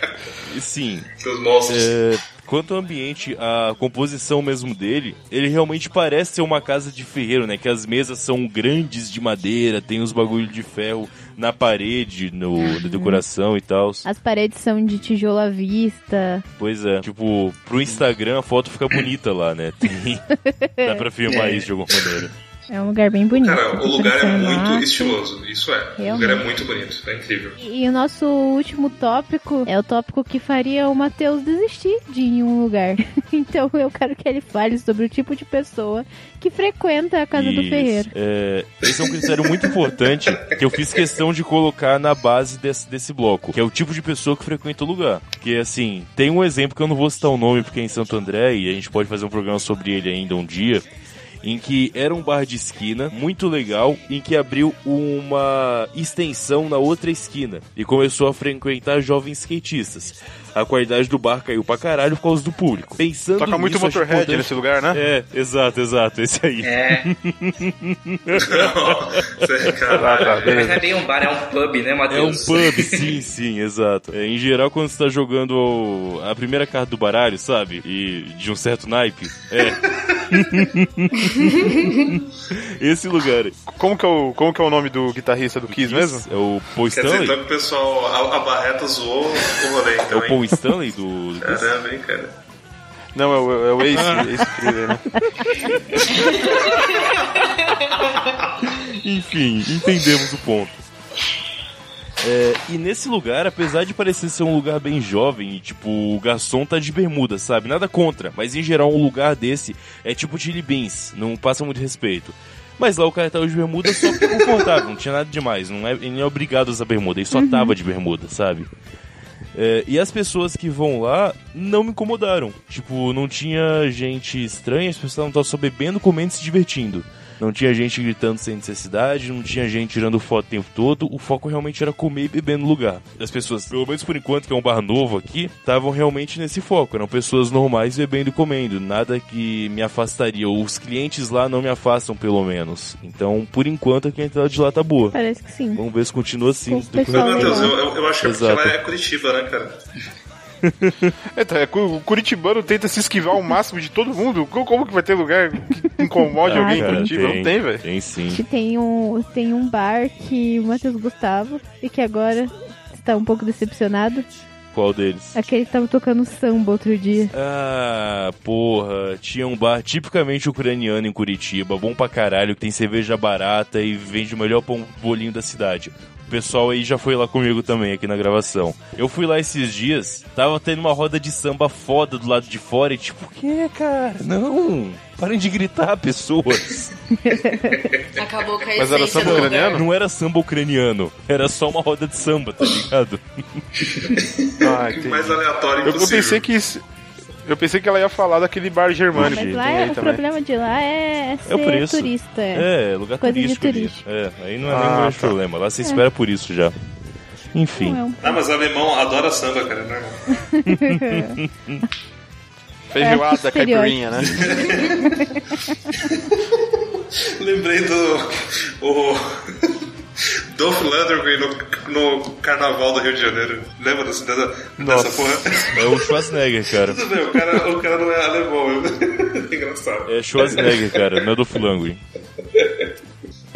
Speaker 3: E sim,
Speaker 8: Seus monstros.
Speaker 3: É, quanto ao ambiente, a composição mesmo dele, ele realmente parece ser uma casa de ferreiro, né? Que as mesas são grandes de madeira, tem os bagulho de ferro na parede, no, na decoração e tal.
Speaker 2: As paredes são de tijolo à vista.
Speaker 3: Pois é, tipo, pro Instagram a foto fica bonita lá, né? Tem, dá pra filmar isso de alguma maneira.
Speaker 2: É um lugar bem bonito.
Speaker 8: Cara, o lugar é muito estiloso. Isso é. O lugar é
Speaker 2: Realmente.
Speaker 8: muito bonito. É incrível.
Speaker 2: E o nosso último tópico é o tópico que faria o Matheus desistir de ir em um lugar. então eu quero que ele fale sobre o tipo de pessoa que frequenta a casa do
Speaker 3: Isso.
Speaker 2: ferreiro.
Speaker 3: É, esse é um critério muito importante que eu fiz questão de colocar na base desse, desse bloco, que é o tipo de pessoa que frequenta o lugar. Porque, assim, tem um exemplo que eu não vou citar o nome porque é em Santo André e a gente pode fazer um programa sobre ele ainda um dia. Em que era um bar de esquina, muito legal, em que abriu uma extensão na outra esquina e começou a frequentar jovens skatistas. A qualidade do bar caiu pra caralho por causa do público. Pensando
Speaker 5: Toca muito
Speaker 3: nisso, acho
Speaker 5: Motorhead
Speaker 3: importante-
Speaker 5: nesse lugar, né?
Speaker 3: É, exato, exato, esse aí.
Speaker 6: É,
Speaker 8: Você- Caralho.
Speaker 6: mas não é bem um bar, é um pub, né,
Speaker 3: É um
Speaker 6: Matheus?
Speaker 3: pub, sim, sim, exato. É, em geral, quando você tá jogando a primeira carta do baralho, sabe? E de um certo naipe. É. Esse lugar.
Speaker 5: Como que, é o, como que é o nome do guitarrista do Kiss mesmo?
Speaker 3: É o Paul
Speaker 8: Quer dizer,
Speaker 3: Stanley?
Speaker 8: então que o pessoal, a, a Barreta zoou o rolê,
Speaker 3: É
Speaker 8: então,
Speaker 3: o Paul
Speaker 8: hein?
Speaker 3: Stanley do.
Speaker 8: Caramba, hein, cara.
Speaker 5: Não, é o, é o Ace, Ace Frehley, né?
Speaker 3: Enfim, entendemos o ponto. É, e nesse lugar, apesar de parecer ser um lugar bem jovem, e, tipo, o garçom tá de bermuda, sabe? Nada contra, mas em geral um lugar desse é tipo Chili Beans, não passa muito respeito. Mas lá o cara tava de bermuda só porque confortável, não tinha nada demais, não é, ele não é obrigado a usar bermuda, ele só tava de bermuda, sabe? É, e as pessoas que vão lá não me incomodaram. Tipo, não tinha gente estranha, as pessoas estavam só bebendo, comendo e se divertindo. Não tinha gente gritando sem necessidade, não tinha gente tirando foto o tempo todo. O foco realmente era comer e beber no lugar. As pessoas, pelo menos por enquanto, que é um bar novo aqui, estavam realmente nesse foco. Eram pessoas normais bebendo e comendo. Nada que me afastaria. Os clientes lá não me afastam, pelo menos. Então, por enquanto, a entrada de lá tá boa.
Speaker 2: Parece que sim.
Speaker 3: Vamos ver se continua assim.
Speaker 8: Meu Deus, eu, eu, eu acho que ela é Curitiba, né, cara?
Speaker 5: Eita, é, o curitibano tenta se esquivar ao máximo de todo mundo. Co- Como que vai ter lugar que incomode
Speaker 2: Ah,
Speaker 5: alguém em
Speaker 3: Cara,
Speaker 5: Curitiba? Não tem, velho.
Speaker 3: Tem sim.
Speaker 2: Que tem um, tem um bar que o Matheus Gustavo e que agora está um pouco decepcionado.
Speaker 3: Qual deles?
Speaker 2: Aquele que tava tocando samba outro dia.
Speaker 3: Ah, porra, tinha um bar tipicamente ucraniano em Curitiba, bom pra caralho, que tem cerveja barata e vende o melhor pão bolinho da cidade. O pessoal aí já foi lá comigo também, aqui na gravação. Eu fui lá esses dias, tava tendo uma roda de samba foda do lado de fora e tipo, o que, cara? Não, parem de gritar, pessoas.
Speaker 7: Acabou com a
Speaker 5: Mas era samba ucraniano?
Speaker 3: Não era samba ucraniano, era só uma roda de samba, tá ligado?
Speaker 5: Ah.
Speaker 8: Mais aleatório
Speaker 5: Eu, eu pensei que isso- eu pensei que ela ia falar daquele bar germânico.
Speaker 2: Mas lá é, o
Speaker 5: também.
Speaker 2: problema de lá é ser
Speaker 3: É o preço.
Speaker 2: turista. É.
Speaker 3: É, lugar
Speaker 2: Coisa de
Speaker 3: turístico
Speaker 2: turista.
Speaker 3: É, aí não é
Speaker 5: Ah,
Speaker 3: nem um grande
Speaker 5: tá.
Speaker 3: problema, lá você espera por isso já. Enfim.
Speaker 2: Não é
Speaker 8: Ah, mas alemão adora samba, cara, é normal.
Speaker 5: Feijoada,
Speaker 2: É,
Speaker 5: caipirinha, né?
Speaker 8: Lembrei do. O. Dolph Lundgren no, no carnaval do Rio de Janeiro. Lembra dessa, dessa, porra?
Speaker 3: É o Schwarzenegger, cara.
Speaker 8: Tudo bem, o cara, o cara não é alemão. É engraçado.
Speaker 3: É Schwarzenegger, cara, não é do Fulangui.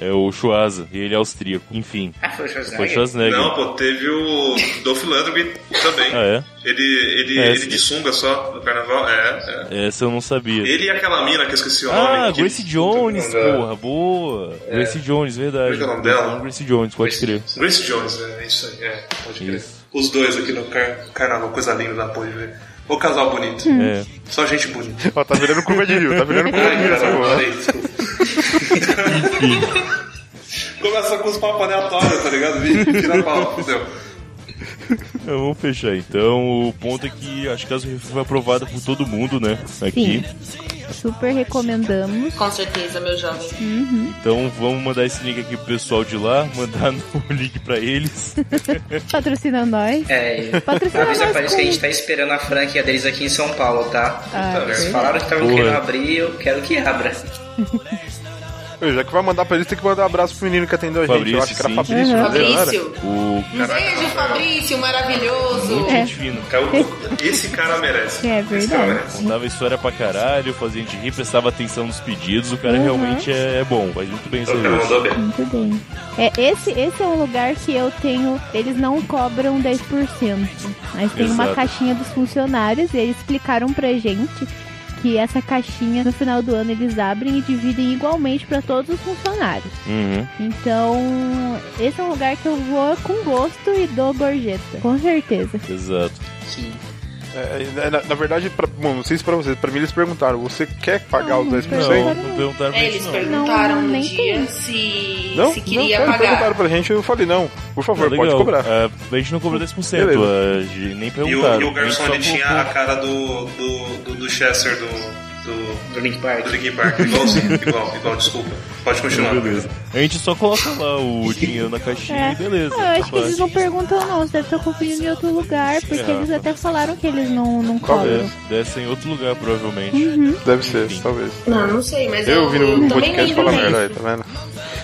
Speaker 3: É o Schwarza, e ele é austríaco. Enfim,
Speaker 6: Ah, foi o
Speaker 3: foi
Speaker 6: Schwarzenegger?
Speaker 8: Não, pô, teve o Dolph Lundgren também.
Speaker 3: Ah, é?
Speaker 8: Ele, ele,
Speaker 3: É,
Speaker 8: ele de sunga só no carnaval? É, é.
Speaker 3: Essa eu não sabia.
Speaker 8: Ele e aquela mina que eu esqueci o nome.
Speaker 3: Ah,
Speaker 8: que-
Speaker 3: Grace Jones, porra, boa. Grace Jones, verdade.
Speaker 8: Como é que é o nome dela?
Speaker 3: Grace Jones, pode crer.
Speaker 8: Grace Jones, é isso aí, é, pode crer.
Speaker 3: Isso.
Speaker 8: Os dois aqui no car carnaval, coisa linda da porra de ver. O casal bonito.
Speaker 3: É.
Speaker 8: Só gente bonita.
Speaker 5: Ó, tá virando curva de rio, tá virando curva de
Speaker 8: Ai,
Speaker 5: rio essa porra.
Speaker 8: Começa com os papos aleatórios, tá ligado? Tira a pau, fudeu.
Speaker 3: Vamos fechar então. O ponto é que acho que a Review foi aprovada por todo mundo, né? Aqui.
Speaker 2: Super recomendamos.
Speaker 7: Com certeza, meu jovem.
Speaker 3: Então vamos mandar esse link aqui pro pessoal de lá, mandar no link pra eles.
Speaker 2: Patrocina nós.
Speaker 6: É,
Speaker 2: Patrocina
Speaker 6: avisa
Speaker 2: nós
Speaker 6: pra eles que a gente tá esperando a franquia deles aqui em São Paulo, tá?
Speaker 2: Ah,
Speaker 6: Então, eles falaram que estavam querendo abrir eu quero que abra.
Speaker 5: Já que vai mandar pra eles, tem que mandar um abraço pro menino que atendeu a gente.
Speaker 3: Fabrício,
Speaker 5: eu acho que era
Speaker 3: sim.
Speaker 5: Fabrício,
Speaker 2: Uhum.
Speaker 5: era?
Speaker 7: Fabrício.
Speaker 3: O
Speaker 7: Um beijo, Fabrício, maravilhoso.
Speaker 3: muito
Speaker 2: É.
Speaker 3: gente fina.
Speaker 8: Cara, o- Esse cara merece.
Speaker 2: É
Speaker 8: Esse cara
Speaker 2: verdade.
Speaker 3: Contava história pra caralho, fazia a gente rir, prestava atenção nos pedidos. O cara
Speaker 2: Uhum.
Speaker 3: realmente é, é bom, faz muito bem o
Speaker 8: O cara
Speaker 3: serviço.
Speaker 8: mandou bem.
Speaker 2: Muito bem. É, esse, esse é um lugar que eu tenho. Eles não cobram 10%. Mas tem uma
Speaker 3: Exato.
Speaker 2: caixinha dos funcionários e eles explicaram pra gente que essa caixinha no final do ano eles abrem e dividem igualmente pra todos os funcionários.
Speaker 3: Uhum.
Speaker 2: Então, esse é um lugar que eu vou com gosto e dou gorjeta. Com certeza.
Speaker 3: Exato.
Speaker 6: Sim.
Speaker 5: É, na, na verdade, pra, bom, não sei se pra vocês, pra mim eles perguntaram, você quer pagar os
Speaker 2: Não,
Speaker 5: 10%?
Speaker 3: Não,
Speaker 2: Perguntaram
Speaker 3: não perguntaram pra
Speaker 7: É,
Speaker 3: gente
Speaker 7: eles
Speaker 3: não.
Speaker 7: perguntaram
Speaker 2: Não, nem
Speaker 7: dia se,
Speaker 5: Não,
Speaker 7: se
Speaker 5: não,
Speaker 7: queria
Speaker 5: cara,
Speaker 7: pagar.
Speaker 5: perguntaram pra gente, eu falei, não, por favor,
Speaker 3: Ah,
Speaker 5: pode cobrar.
Speaker 3: Ah, a gente não cobrou 10%,
Speaker 5: Beleza.
Speaker 3: de- nem
Speaker 8: E
Speaker 3: perguntaram.
Speaker 8: o, e o
Speaker 3: A gente
Speaker 8: garçom ele tinha a cara do, do, do, do Chester do, do,
Speaker 6: Do Link Park.
Speaker 8: do Linkin Park. Igualzinho, igual, igual, desculpa. Pode continuar.
Speaker 3: Beleza. A gente só coloca lá o dinheiro na caixinha
Speaker 2: É.
Speaker 3: e beleza.
Speaker 2: Ah, eu acho que eles não perguntam não, você deve estar confundindo em outro lugar, porque
Speaker 3: É.
Speaker 2: eles até falaram que eles não, não
Speaker 5: Talvez.
Speaker 2: cobram.
Speaker 3: Deve ser em outro lugar, provavelmente.
Speaker 2: Uhum.
Speaker 5: Deve ser,
Speaker 3: Enfim.
Speaker 5: talvez.
Speaker 7: Não, não sei, mas
Speaker 5: Eu
Speaker 7: eu,
Speaker 5: vi no podcast falar merda aí, tá vendo?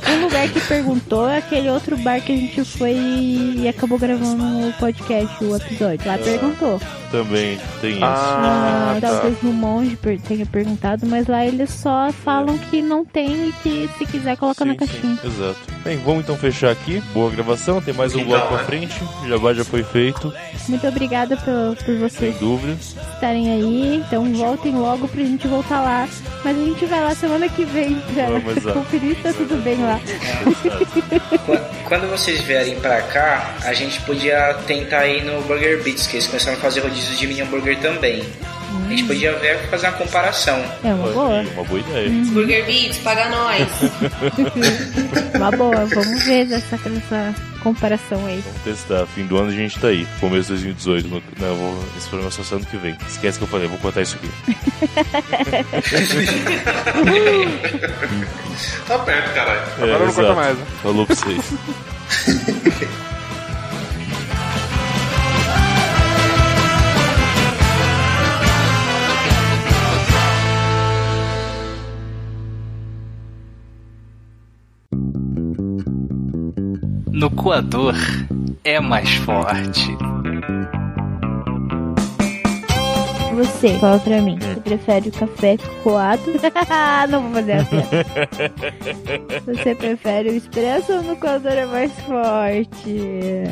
Speaker 2: Um lugar que perguntou é aquele outro bar que a gente foi e acabou gravando o podcast, o episódio. Lá perguntou.
Speaker 3: Também tem isso.
Speaker 2: Ah,
Speaker 5: Ah, tá.
Speaker 2: talvez no monge tenha perguntado, mas lá eles só falam que não tem e que se quiser coloca na
Speaker 3: Sim, sim,
Speaker 2: caixinha.
Speaker 3: Exato. Bem, vamos então fechar aqui. Boa gravação, tem mais um
Speaker 8: Então,
Speaker 3: bloco pra
Speaker 8: né?
Speaker 3: frente. O Jabá já foi feito,
Speaker 2: Muito obrigada por, por
Speaker 3: sem
Speaker 2: vocês
Speaker 3: dúvida.
Speaker 2: estarem aí. Então voltem logo pra gente voltar lá. Mas a gente vai lá semana que vem pra
Speaker 3: Vamos, exato.
Speaker 2: conferir se tá tudo bem lá.
Speaker 6: Qu- Quando vocês vierem pra cá, a gente podia tentar ir no Burger Beats, que eles começaram a fazer rodízio de mini hambúrguer também. A gente podia ver fazer uma comparação.
Speaker 2: É uma boa.
Speaker 3: Uma boa ideia.
Speaker 7: Burger Beats, paga nós.
Speaker 2: Uma boa. Vamos ver essa, essa comparação aí.
Speaker 3: Vamos testar. Fim do ano a gente tá aí. Começo de 2018. No, não, eu vou, esse programa é só ano que vem. Esquece que eu falei, eu vou contar isso aqui.
Speaker 8: Tá perto, caralho.
Speaker 5: Agora não conta mais, né?
Speaker 3: Falou pra vocês.
Speaker 9: No coador é mais forte.
Speaker 2: Você, fala pra mim. Você prefere o café coado? Não vou fazer a piada. Você prefere o expresso ou no coador é mais forte?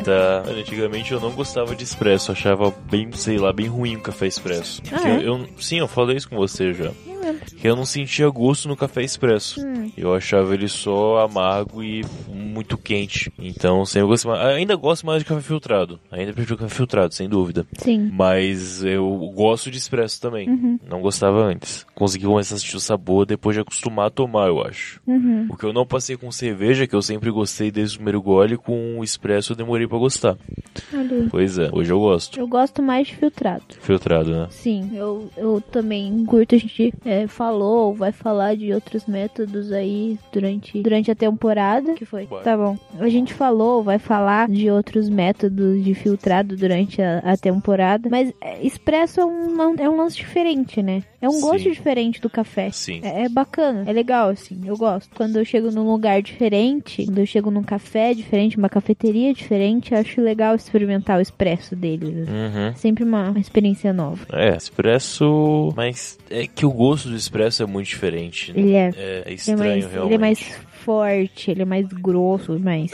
Speaker 3: Tá. Olha, Antigamente eu não gostava de expresso, achava bem, sei lá, bem ruim o café expresso.
Speaker 2: Ah, é?
Speaker 3: eu, eu- sim, eu falei isso com você já. Que eu não sentia gosto no café expresso.
Speaker 2: Hum.
Speaker 3: Eu achava ele só amargo e muito quente. Então, sempre gostei mais. Ainda gosto mais de café filtrado. Ainda prefiro café filtrado, sem dúvida.
Speaker 2: Sim.
Speaker 3: Mas eu gosto de expresso também.
Speaker 2: Uhum.
Speaker 3: Não gostava antes. Consegui começar a sentir o sabor depois de acostumar a tomar, eu acho.
Speaker 2: Uhum.
Speaker 3: O que eu não passei com cerveja, que eu sempre gostei desde o primeiro gole, com o expresso eu demorei pra gostar.
Speaker 2: Aí.
Speaker 3: Pois é, hoje eu gosto.
Speaker 2: Eu gosto mais de filtrado.
Speaker 3: Filtrado, né?
Speaker 2: Sim, eu, eu também curto. A gente é, falou, vai falar de outros métodos aí durante, durante a temporada. que foi?
Speaker 3: Vai.
Speaker 2: Tá bom. A gente falou, vai falar de outros métodos de filtrado durante a, a temporada. Mas é, expresso é um, é um lance diferente, né? É um gosto
Speaker 3: Sim.
Speaker 2: diferente do café.
Speaker 3: Sim.
Speaker 2: É, é bacana, é legal, assim, eu gosto. Quando eu chego num lugar diferente, quando eu chego num café diferente, uma cafeteria diferente, eu acho legal experimentar o expresso deles.
Speaker 3: Uhum.
Speaker 2: Sempre uma, uma experiência nova.
Speaker 3: É, expresso. Mas é que o gosto do expresso é muito diferente. né?
Speaker 2: Ele é,
Speaker 3: É, é
Speaker 2: ele é
Speaker 3: estranho,
Speaker 2: mais,
Speaker 3: realmente.
Speaker 2: ele é mais forte, ele é mais grosso, mais,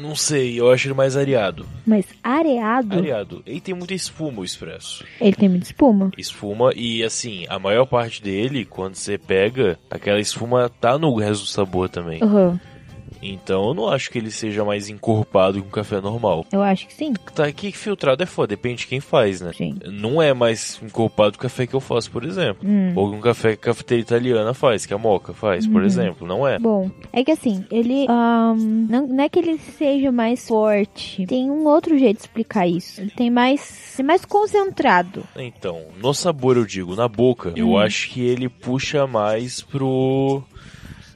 Speaker 3: Não sei, eu acho ele mais areado.
Speaker 2: mais areado.
Speaker 3: Areado. Ele tem muita espuma, o expresso.
Speaker 2: Ele tem muita espuma.
Speaker 3: Espuma e, assim, a maior parte dele, quando você pega, aquela espuma tá no resto do sabor também.
Speaker 2: Uhum.
Speaker 3: Então eu não acho que ele seja mais encorpado que um café normal.
Speaker 2: Eu acho que sim.
Speaker 3: Tá aqui que filtrado é foda, depende de quem faz, né?
Speaker 2: Sim.
Speaker 3: Não é mais encorpado que o café que eu faço, por exemplo.
Speaker 2: Hum.
Speaker 3: Ou que um café que a cafeteria italiana faz, que a Moca faz, por
Speaker 2: Uhum.
Speaker 3: exemplo. Não é.
Speaker 2: Bom, é que assim, ele. ahn, não, não é que ele seja mais forte. Tem um outro jeito de explicar isso. Ele tem mais. É mais concentrado.
Speaker 3: Então, no sabor eu digo, na boca, eu
Speaker 2: Hum.
Speaker 3: acho que ele puxa mais pro.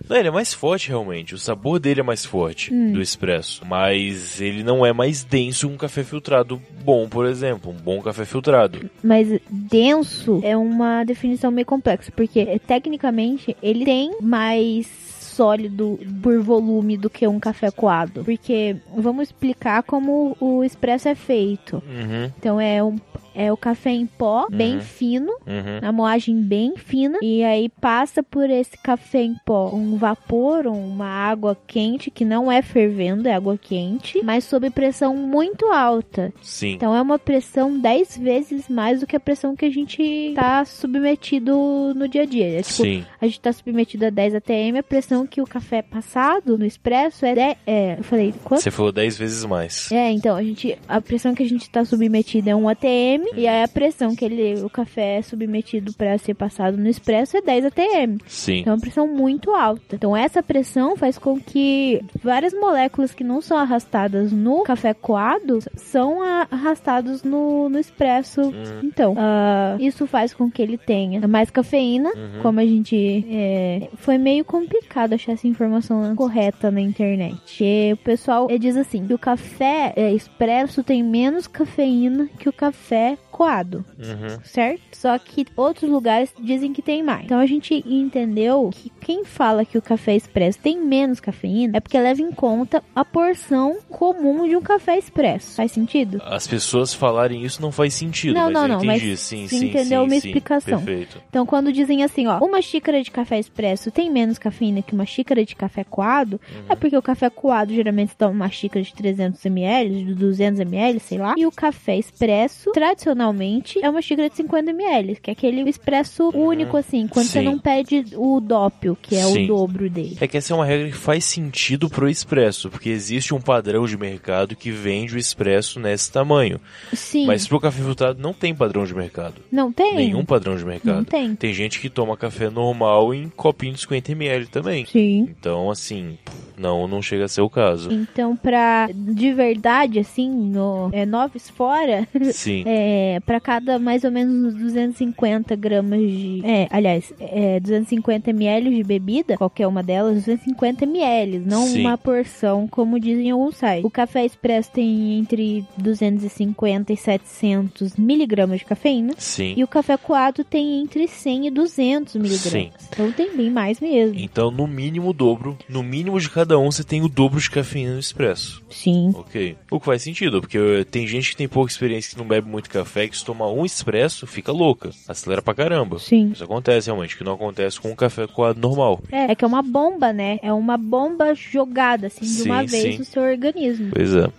Speaker 3: Não, ele é mais forte realmente. O sabor dele é mais forte
Speaker 2: Hum.
Speaker 3: do expresso. Mas ele não é mais denso que um café filtrado bom, por exemplo. Um bom café filtrado.
Speaker 2: Mas denso é uma definição meio complexa. Porque tecnicamente ele tem mais sólido por volume do que um café coado. Porque vamos explicar como o expresso é feito.
Speaker 3: Uhum,
Speaker 2: Então é um é o café em pó, bem
Speaker 3: Uhum.
Speaker 2: fino,
Speaker 3: uhum.
Speaker 2: a moagem bem fina e aí passa por esse café em pó um vapor, uma água quente que não é fervendo, é água quente, mas sob pressão muito alta.
Speaker 3: Sim.
Speaker 2: Então é uma pressão 10 vezes mais do que a pressão que a gente tá submetido no dia a dia. É, tipo,
Speaker 3: Sim.
Speaker 2: a gente tá submetido a 10 ATM, a pressão que o café é passado no expresso é 10, é, eu falei, quanto?
Speaker 3: Você falou 10 vezes mais.
Speaker 2: É, então, a gente. A pressão que a gente tá submetido é 1 ATM. E aí a pressão que ele, o café é submetido para ser passado no expresso é 10 ATM.
Speaker 3: Sim.
Speaker 2: Então é uma pressão muito alta. Então essa pressão faz com que várias moléculas que não são arrastadas no café coado são a- arrastadas no, no expresso.
Speaker 3: Hum.
Speaker 2: Então, ah, isso faz com que ele tenha mais cafeína,
Speaker 3: Uhum.
Speaker 2: como a gente. é, foi meio complicado achar essa informação correta na internet. E o pessoal diz assim: que o café eh, expresso tem menos cafeína que o café coado,
Speaker 3: Uhum.
Speaker 2: certo? Só que outros lugares dizem que tem mais. Então a gente entendeu que quem fala que o café expresso tem menos cafeína é porque leva em conta a porção comum de um café expresso. Faz sentido?
Speaker 3: As pessoas falarem isso não faz sentido,
Speaker 2: Não,
Speaker 3: mas
Speaker 2: não, não,
Speaker 3: entendi.
Speaker 2: mas
Speaker 3: sim, sim,
Speaker 2: entendeu
Speaker 3: sim,
Speaker 2: minha
Speaker 3: sim.
Speaker 2: explicação.
Speaker 3: Perfeito.
Speaker 2: Então, quando dizem assim, ó, uma xícara de café expresso tem menos cafeína que uma xícara de café coado, é porque o café coado geralmente toma uma xícara de 300 ml, de 200 ml, sei lá, e o café expresso, tradicionalmente, é uma xícara de 50 ml, que é aquele expresso único, assim, quando você
Speaker 3: Sim.
Speaker 2: não pede o dópio, que é
Speaker 3: Sim.
Speaker 2: o dobro dele.
Speaker 3: É que essa é uma regra que faz sentido pro expresso, porque existe um padrão de mercado que vende o expresso nesse tamanho.
Speaker 2: Sim.
Speaker 3: Mas pro café filtrado não tem padrão de mercado.
Speaker 2: Não tem?
Speaker 3: Nenhum padrão de mercado.
Speaker 2: Não tem.
Speaker 3: Tem gente que toma café normal em copinho de 50ml também.
Speaker 2: Sim.
Speaker 3: Então, assim, não, não chega a ser o caso.
Speaker 2: Então, pra de verdade, assim, no é, noves fora,
Speaker 3: Sim.
Speaker 2: é, pra cada mais ou menos uns 250 gramas de. É, aliás, é, 250 ml de bebida, qualquer uma delas, 250 ml, não
Speaker 3: Sim.
Speaker 2: uma porção, como dizem alguns sites. O café expresso tem entre 250 e 700 miligramas de cafeína.
Speaker 3: Sim.
Speaker 2: E o café coado tem entre 100 e 200 miligramas.
Speaker 3: Sim.
Speaker 2: Então tem bem mais mesmo.
Speaker 3: Então, no mínimo o dobro, no mínimo de cada um, você tem o dobro de cafeína no expresso.
Speaker 2: Sim.
Speaker 3: Ok. O que faz sentido, porque eh, tem gente que tem pouca experiência que não bebe muito café, que se tomar um expresso, fica louca. Acelera pra caramba.
Speaker 2: Sim.
Speaker 3: Isso acontece realmente, que não acontece com um café coado normal.
Speaker 2: É, é que é uma bomba, né? É uma bomba jogada, assim, de
Speaker 3: Sim,
Speaker 2: uma vez
Speaker 3: sim.
Speaker 2: no seu organismo.
Speaker 3: Pois é.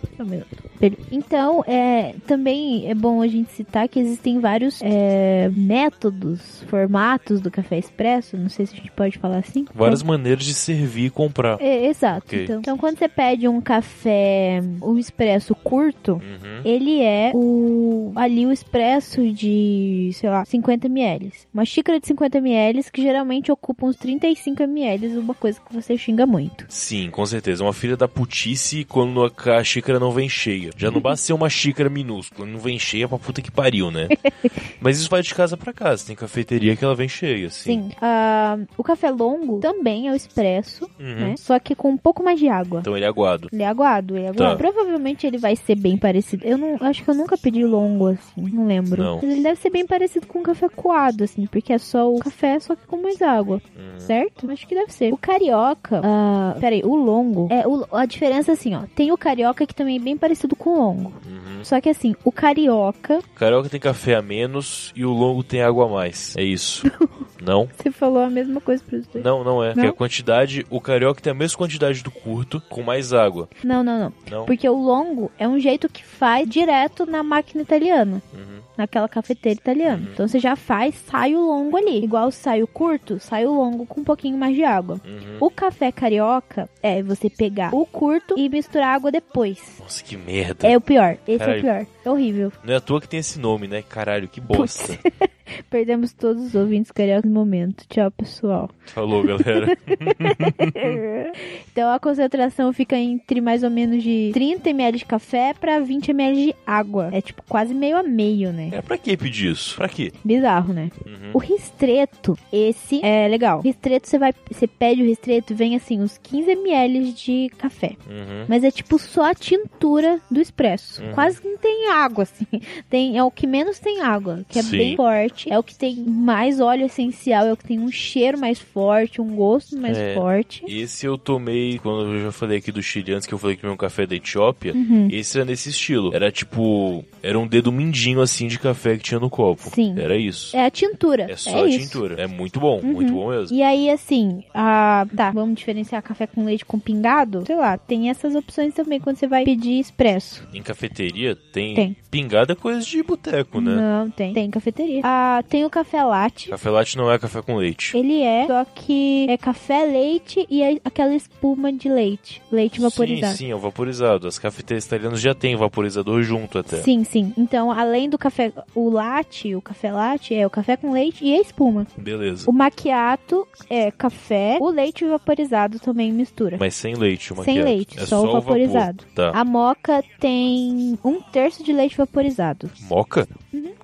Speaker 2: Então, é, também é bom a gente citar que existem vários é, métodos, formatos do café expresso. Não sei se a gente pode falar assim.
Speaker 3: Várias maneiras de servir e comprar.
Speaker 2: É, exato.
Speaker 3: Ok.
Speaker 2: Então, então, quando você pede um café, um expresso curto,
Speaker 3: Uhum.
Speaker 2: ele é o ali o expresso de, sei lá, 50 ml. Uma xícara de 50 ml que geralmente ocupa uns 35 ml, uma coisa que você xinga muito.
Speaker 3: Sim, com certeza. Uma filha da putice quando a xícara não vem cheia. Já não basta ser uma xícara minúscula, não vem cheia pra puta que pariu, né? Mas isso vai de casa pra casa. Tem cafeteria que ela vem cheia, assim.
Speaker 2: Sim. Ah, o café longo também é o expresso,
Speaker 3: Uhum.
Speaker 2: né? Só que com um pouco mais de água.
Speaker 3: Então ele é aguado.
Speaker 2: Ele é aguado, ele é aguado.
Speaker 3: Tá.
Speaker 2: Provavelmente ele vai ser bem parecido. Eu não acho que eu nunca pedi longo assim, não lembro.
Speaker 3: Não.
Speaker 2: Mas ele deve ser bem parecido com o café coado, assim, porque é só o café, só que com mais água.
Speaker 3: Uhum.
Speaker 2: Certo? Acho que deve ser. O carioca, ah, peraí, o longo, é o- a diferença é assim, ó. Tem o carioca que também é bem parecido com o longo.
Speaker 3: Uhum.
Speaker 2: Só que assim, o carioca,
Speaker 3: Carioca tem café a menos e o longo tem água a mais. É isso. não?
Speaker 2: você falou a mesma coisa pros dois.
Speaker 3: Não, não é.
Speaker 2: Não?
Speaker 3: Porque a quantidade, o carioca tem a mesma quantidade do curto, com mais água.
Speaker 2: Não, não, não.
Speaker 3: Não?
Speaker 2: Porque o longo é um jeito que faz direto na máquina italiana.
Speaker 3: Uhum.
Speaker 2: Naquela cafeteira italiana. Então você já faz, sai o longo ali. Igual sai o curto, sai o longo com um pouquinho mais de água.
Speaker 3: Uhum.
Speaker 2: O café carioca é você pegar o curto e misturar água depois.
Speaker 3: Nossa, que merda.
Speaker 2: É o pior. Esse
Speaker 3: Caralho.
Speaker 2: é o pior. É horrível.
Speaker 3: Não é à toa que tem esse nome, né? Caralho, que bosta.
Speaker 2: Perdemos todos os ouvintes cariocas no momento. Tchau, pessoal.
Speaker 3: Falou, galera.
Speaker 2: então a concentração fica entre mais ou menos de 30 ml de café pra 20 ml de água. É tipo quase meio a meio, né?
Speaker 3: É, pra que pedir isso? Pra quê?
Speaker 2: Bizarro, né?
Speaker 3: Uhum.
Speaker 2: O ristreto, esse é legal. Ristreto, você vai, você pede o ristreto, vem assim uns 15 ml de café.
Speaker 3: Uhum.
Speaker 2: Mas é tipo só a tintura do expresso.
Speaker 3: Uhum.
Speaker 2: Quase que não tem água, assim. Tem, é o que menos tem água, que é
Speaker 3: Sim.
Speaker 2: bem forte. É o que tem mais óleo essencial, é o que tem um cheiro mais forte, um gosto mais
Speaker 3: É.
Speaker 2: forte.
Speaker 3: Esse eu tomei, quando eu já falei aqui do Chile, antes que eu falei que meu café é da Etiópia,
Speaker 2: Uhum.
Speaker 3: esse era nesse estilo. Era tipo, era um dedo mindinho assim de café que tinha no copo.
Speaker 2: Sim.
Speaker 3: Era isso.
Speaker 2: É a tintura.
Speaker 3: É só a
Speaker 2: isso.
Speaker 3: tintura. É muito bom,
Speaker 2: Uhum.
Speaker 3: muito bom mesmo.
Speaker 2: E aí, assim, a... tá, vamos diferenciar café com leite com pingado? Sei lá, tem essas opções também quando você vai pedir expresso.
Speaker 3: Em cafeteria tem,
Speaker 2: Tem.
Speaker 3: pingada é coisa de boteco, né?
Speaker 2: Não, tem. Tem cafeteria. Ah, tem o café latte.
Speaker 3: Café latte não é café com leite.
Speaker 2: Ele é, só que é café, leite e é aquela espuma de leite. Leite vaporizado.
Speaker 3: Sim, sim, é o vaporizado. As cafeterias italianas já tem vaporizador junto até.
Speaker 2: Sim, sim. Então, além do café, o latte, o café latte é o café com leite e a espuma.
Speaker 3: Beleza.
Speaker 2: O macchiato é café, o leite vaporizado também mistura.
Speaker 3: Mas sem leite,
Speaker 2: Sem
Speaker 3: macchiato.
Speaker 2: leite,
Speaker 3: é
Speaker 2: só o
Speaker 3: vapor.
Speaker 2: vaporizado.
Speaker 3: Tá.
Speaker 2: A moca tem um terço de leite vaporizado.
Speaker 3: Moca?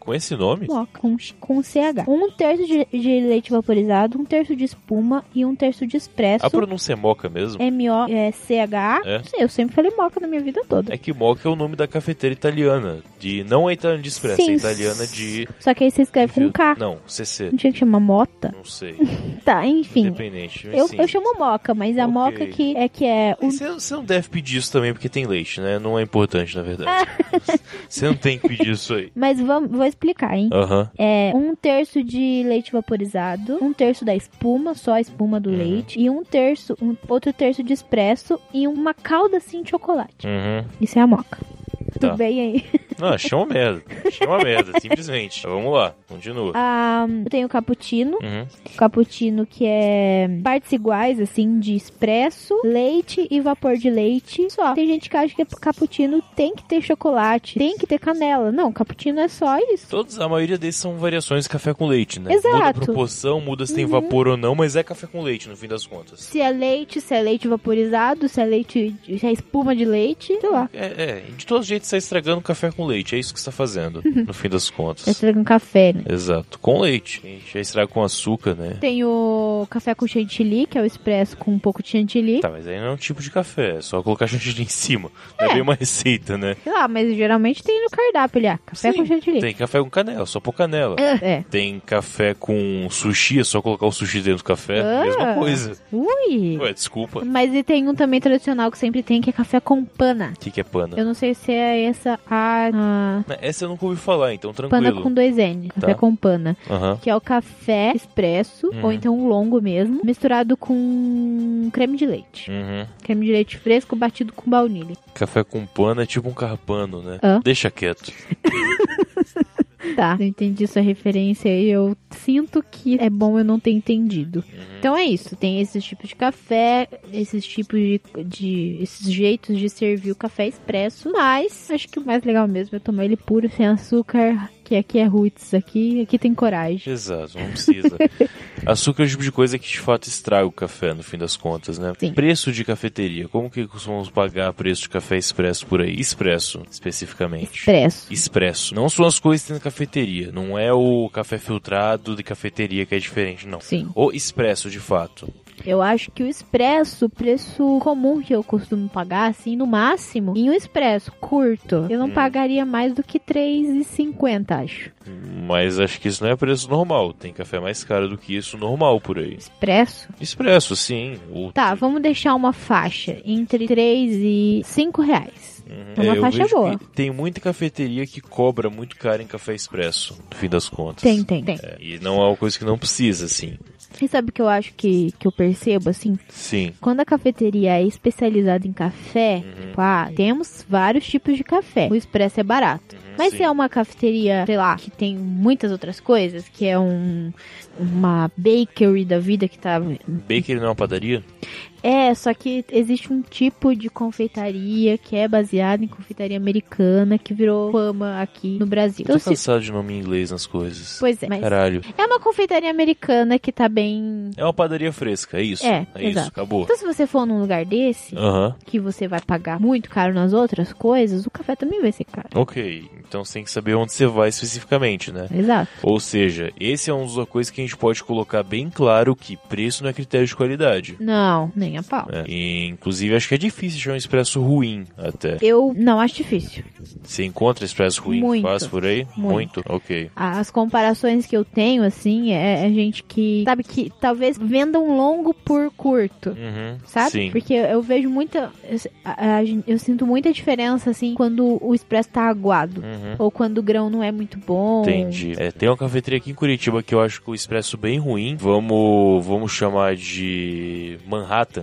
Speaker 3: Com esse nome?
Speaker 2: Moca, com, com CH. Um terço de, de leite vaporizado, um terço de espuma e um terço de expresso.
Speaker 3: A pronúncia é moca mesmo?
Speaker 2: M-O-C-H.
Speaker 3: É?
Speaker 2: Não sei, eu sempre falei moca na minha vida toda.
Speaker 3: É que moca é o nome da cafeteira italiana. De, não é italiana de expresso,
Speaker 2: Sim.
Speaker 3: é italiana de.
Speaker 2: Só que aí você escreve com K.
Speaker 3: Não, CC.
Speaker 2: Não tinha que chamar mota?
Speaker 3: Não sei.
Speaker 2: Tá, enfim.
Speaker 3: Independente.
Speaker 2: Eu, eu chamo moca, mas a
Speaker 3: Ok.
Speaker 2: moca que é que é o
Speaker 3: Você, você não deve pedir isso também porque tem leite, né? Não é importante, na verdade. você não tem que pedir isso aí.
Speaker 2: Mas vamos, vou explicar, hein?
Speaker 3: Aham.
Speaker 2: É um terço de leite vaporizado, um terço da espuma, só a espuma
Speaker 3: Uhum.
Speaker 2: do leite, e um terço, um, outro terço de expresso e uma calda assim de chocolate.
Speaker 3: Uhum.
Speaker 2: Isso é a moca.
Speaker 3: Tá.
Speaker 2: Tudo bem aí?
Speaker 3: Não, achei uma merda. Achei uma merda, simplesmente. Mas Vamos lá, continua.
Speaker 2: Ah, eu tenho o cappuccino.
Speaker 3: Uhum.
Speaker 2: Cappuccino que é partes iguais, assim, de expresso, leite e vapor de leite. Só. Tem gente que acha que cappuccino tem que ter chocolate, tem que ter canela. Não, cappuccino é só isso.
Speaker 3: Todos, a maioria desses são variações de café com leite, né?
Speaker 2: Exato.
Speaker 3: Muda a proporção, muda se tem vapor ou não, mas é café com leite, no fim das contas.
Speaker 2: Se é leite, se é leite vaporizado, se é leite, se é espuma de leite, sei lá.
Speaker 3: É, é, de todo jeito você está estragando café com leite, é isso que você está fazendo, no fim das contas.
Speaker 2: Tá estragando café, né?
Speaker 3: Exato, com leite. A gente já estraga com açúcar, né?
Speaker 2: Tem o café com chantilly, que é o expresso com um pouco de chantilly.
Speaker 3: Tá, mas aí não é um tipo de café, é só colocar chantilly em cima. Não é,
Speaker 2: É.
Speaker 3: bem uma receita, né?
Speaker 2: Sei lá, mas geralmente tem no cardápio ali, ah, café
Speaker 3: Sim,
Speaker 2: com chantilly.
Speaker 3: Tem café com canela, só pôr canela.
Speaker 2: É.
Speaker 3: Tem café com sushi, é só colocar o sushi dentro do café.
Speaker 2: Ah.
Speaker 3: Mesma coisa.
Speaker 2: Ui!
Speaker 3: Ué, desculpa.
Speaker 2: Mas e tem um também tradicional que sempre tem, que é café com pana.
Speaker 3: O que, que é pana?
Speaker 2: Eu não sei se é essa a, a
Speaker 3: Essa eu nunca ouvi falar, então
Speaker 2: pana
Speaker 3: tranquilo.
Speaker 2: com dois N. Café
Speaker 3: Tá.
Speaker 2: com pana.
Speaker 3: Aham.
Speaker 2: Que é o café expresso,
Speaker 3: Uhum.
Speaker 2: ou então um longo mesmo, misturado com creme de leite.
Speaker 3: Uhum.
Speaker 2: Creme de leite fresco batido com baunilha.
Speaker 3: Café com pano é tipo um carpano, né? Deixa quieto.
Speaker 2: Tá, eu entendi sua referência e eu sinto que é bom eu não ter entendido. Então é isso, tem esses tipos de café, esses tipos de, de- esses jeitos de servir o café expresso, mas acho que o mais legal mesmo é tomar ele puro, sem açúcar, que aqui é roots, aqui, aqui tem coragem.
Speaker 3: Exato, não precisa. Açúcar é o tipo de coisa que de fato estraga o café, no fim das contas, né?
Speaker 2: Sim.
Speaker 3: Preço de cafeteria. Como que costumamos pagar preço de café expresso por aí? Expresso, especificamente.
Speaker 2: Expresso.
Speaker 3: Expresso. Não são as coisas que tem na cafeteria. Não é o café filtrado de cafeteria que é diferente, não.
Speaker 2: Sim.
Speaker 3: O expresso, de fato.
Speaker 2: Eu acho que o expresso, o preço comum que eu costumo pagar, assim, no máximo, em um expresso curto, eu não pagaria mais do que R$3,50, acho.
Speaker 3: Mas acho que isso não é preço normal. Tem café mais caro do que isso normal por aí.
Speaker 2: Expresso?
Speaker 3: Expresso, sim. O
Speaker 2: Tá, vamos deixar uma faixa entre 3 e 5 reais. É uma
Speaker 3: eu
Speaker 2: faixa boa.
Speaker 3: tem muita cafeteria que cobra muito caro em café expresso, no fim das contas.
Speaker 2: Tem, tem, tem.
Speaker 3: É, e não é uma coisa que não precisa, assim.
Speaker 2: E sabe o que eu acho que, que eu percebo, assim?
Speaker 3: Sim.
Speaker 2: Quando a cafeteria é especializada em café,
Speaker 3: Uhum.
Speaker 2: tipo, ah, temos vários tipos de café. O expresso é barato. Mas
Speaker 3: Uhum, sim.
Speaker 2: se é uma cafeteria, sei lá, que tem muitas outras coisas, que é um uma bakery da vida que tá
Speaker 3: Bakery não é uma padaria?
Speaker 2: É, só que existe um tipo de confeitaria que é baseada em confeitaria americana que virou fama aqui no Brasil.
Speaker 3: Tô
Speaker 2: Então, se-
Speaker 3: cansado de nome em inglês nas coisas.
Speaker 2: Pois é, mas
Speaker 3: Caralho.
Speaker 2: é uma confeitaria americana que tá bem.
Speaker 3: É uma padaria fresca, é isso?
Speaker 2: É,
Speaker 3: isso,
Speaker 2: exato.
Speaker 3: acabou.
Speaker 2: Então, se você for num lugar desse,
Speaker 3: Aham.
Speaker 2: que você vai pagar muito caro nas outras coisas, o café também vai ser caro.
Speaker 3: Ok, então você tem que saber onde você vai especificamente, né?
Speaker 2: Exato.
Speaker 3: Ou seja, esse é uma das coisas que a gente pode colocar bem claro que preço não é critério de qualidade.
Speaker 2: Não, nem a pau.
Speaker 3: É, e, inclusive, acho que é difícil achar um expresso ruim até.
Speaker 2: Eu não acho difícil.
Speaker 3: Você encontra expresso ruim
Speaker 2: Muito.
Speaker 3: fácil por aí?
Speaker 2: Muito.
Speaker 3: Ok.
Speaker 2: As comparações que eu tenho, assim, é, é gente que, sabe, que talvez venda um longo por curto.
Speaker 3: Uhum,
Speaker 2: Sabe?
Speaker 3: Sim.
Speaker 2: Porque eu vejo muita. Eu, a- a- eu sinto muita diferença, assim, quando o expresso tá aguado.
Speaker 3: Uhum.
Speaker 2: Ou quando o grão não é muito bom.
Speaker 3: Entendi. É, tem uma cafeteria aqui em Curitiba que eu acho que o expresso bem ruim. Vamos, vamos chamar de Manhattan.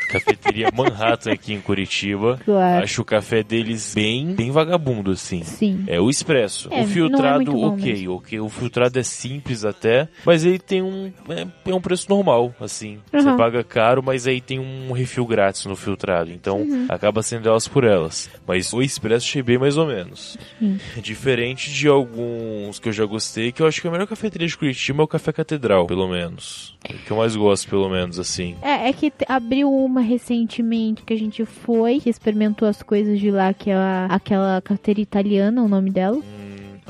Speaker 3: Cafeteria Manhattan aqui em Curitiba.
Speaker 2: Claro.
Speaker 3: Acho o café deles bem, bem vagabundo, assim.
Speaker 2: Sim.
Speaker 3: É o expresso.
Speaker 2: É,
Speaker 3: o filtrado,
Speaker 2: é muito bom
Speaker 3: ok, ok. O filtrado é simples até, mas ele tem um, é, é um preço normal, assim. Você
Speaker 2: Uhum.
Speaker 3: paga caro, mas aí tem um refil grátis no filtrado. Então
Speaker 2: Uhum.
Speaker 3: acaba sendo elas por elas. Mas o expresso achei bem mais ou menos.
Speaker 2: Sim.
Speaker 3: Diferente de alguns que eu já gostei, que eu acho que a melhor cafeteria de Curitiba é o Café Catedral, pelo menos. É o que eu mais gosto, pelo menos, assim.
Speaker 2: É, é que abriu uma recentemente que a gente foi, que experimentou as coisas de lá, que é a- aquela cafeteria italiana, o nome dela.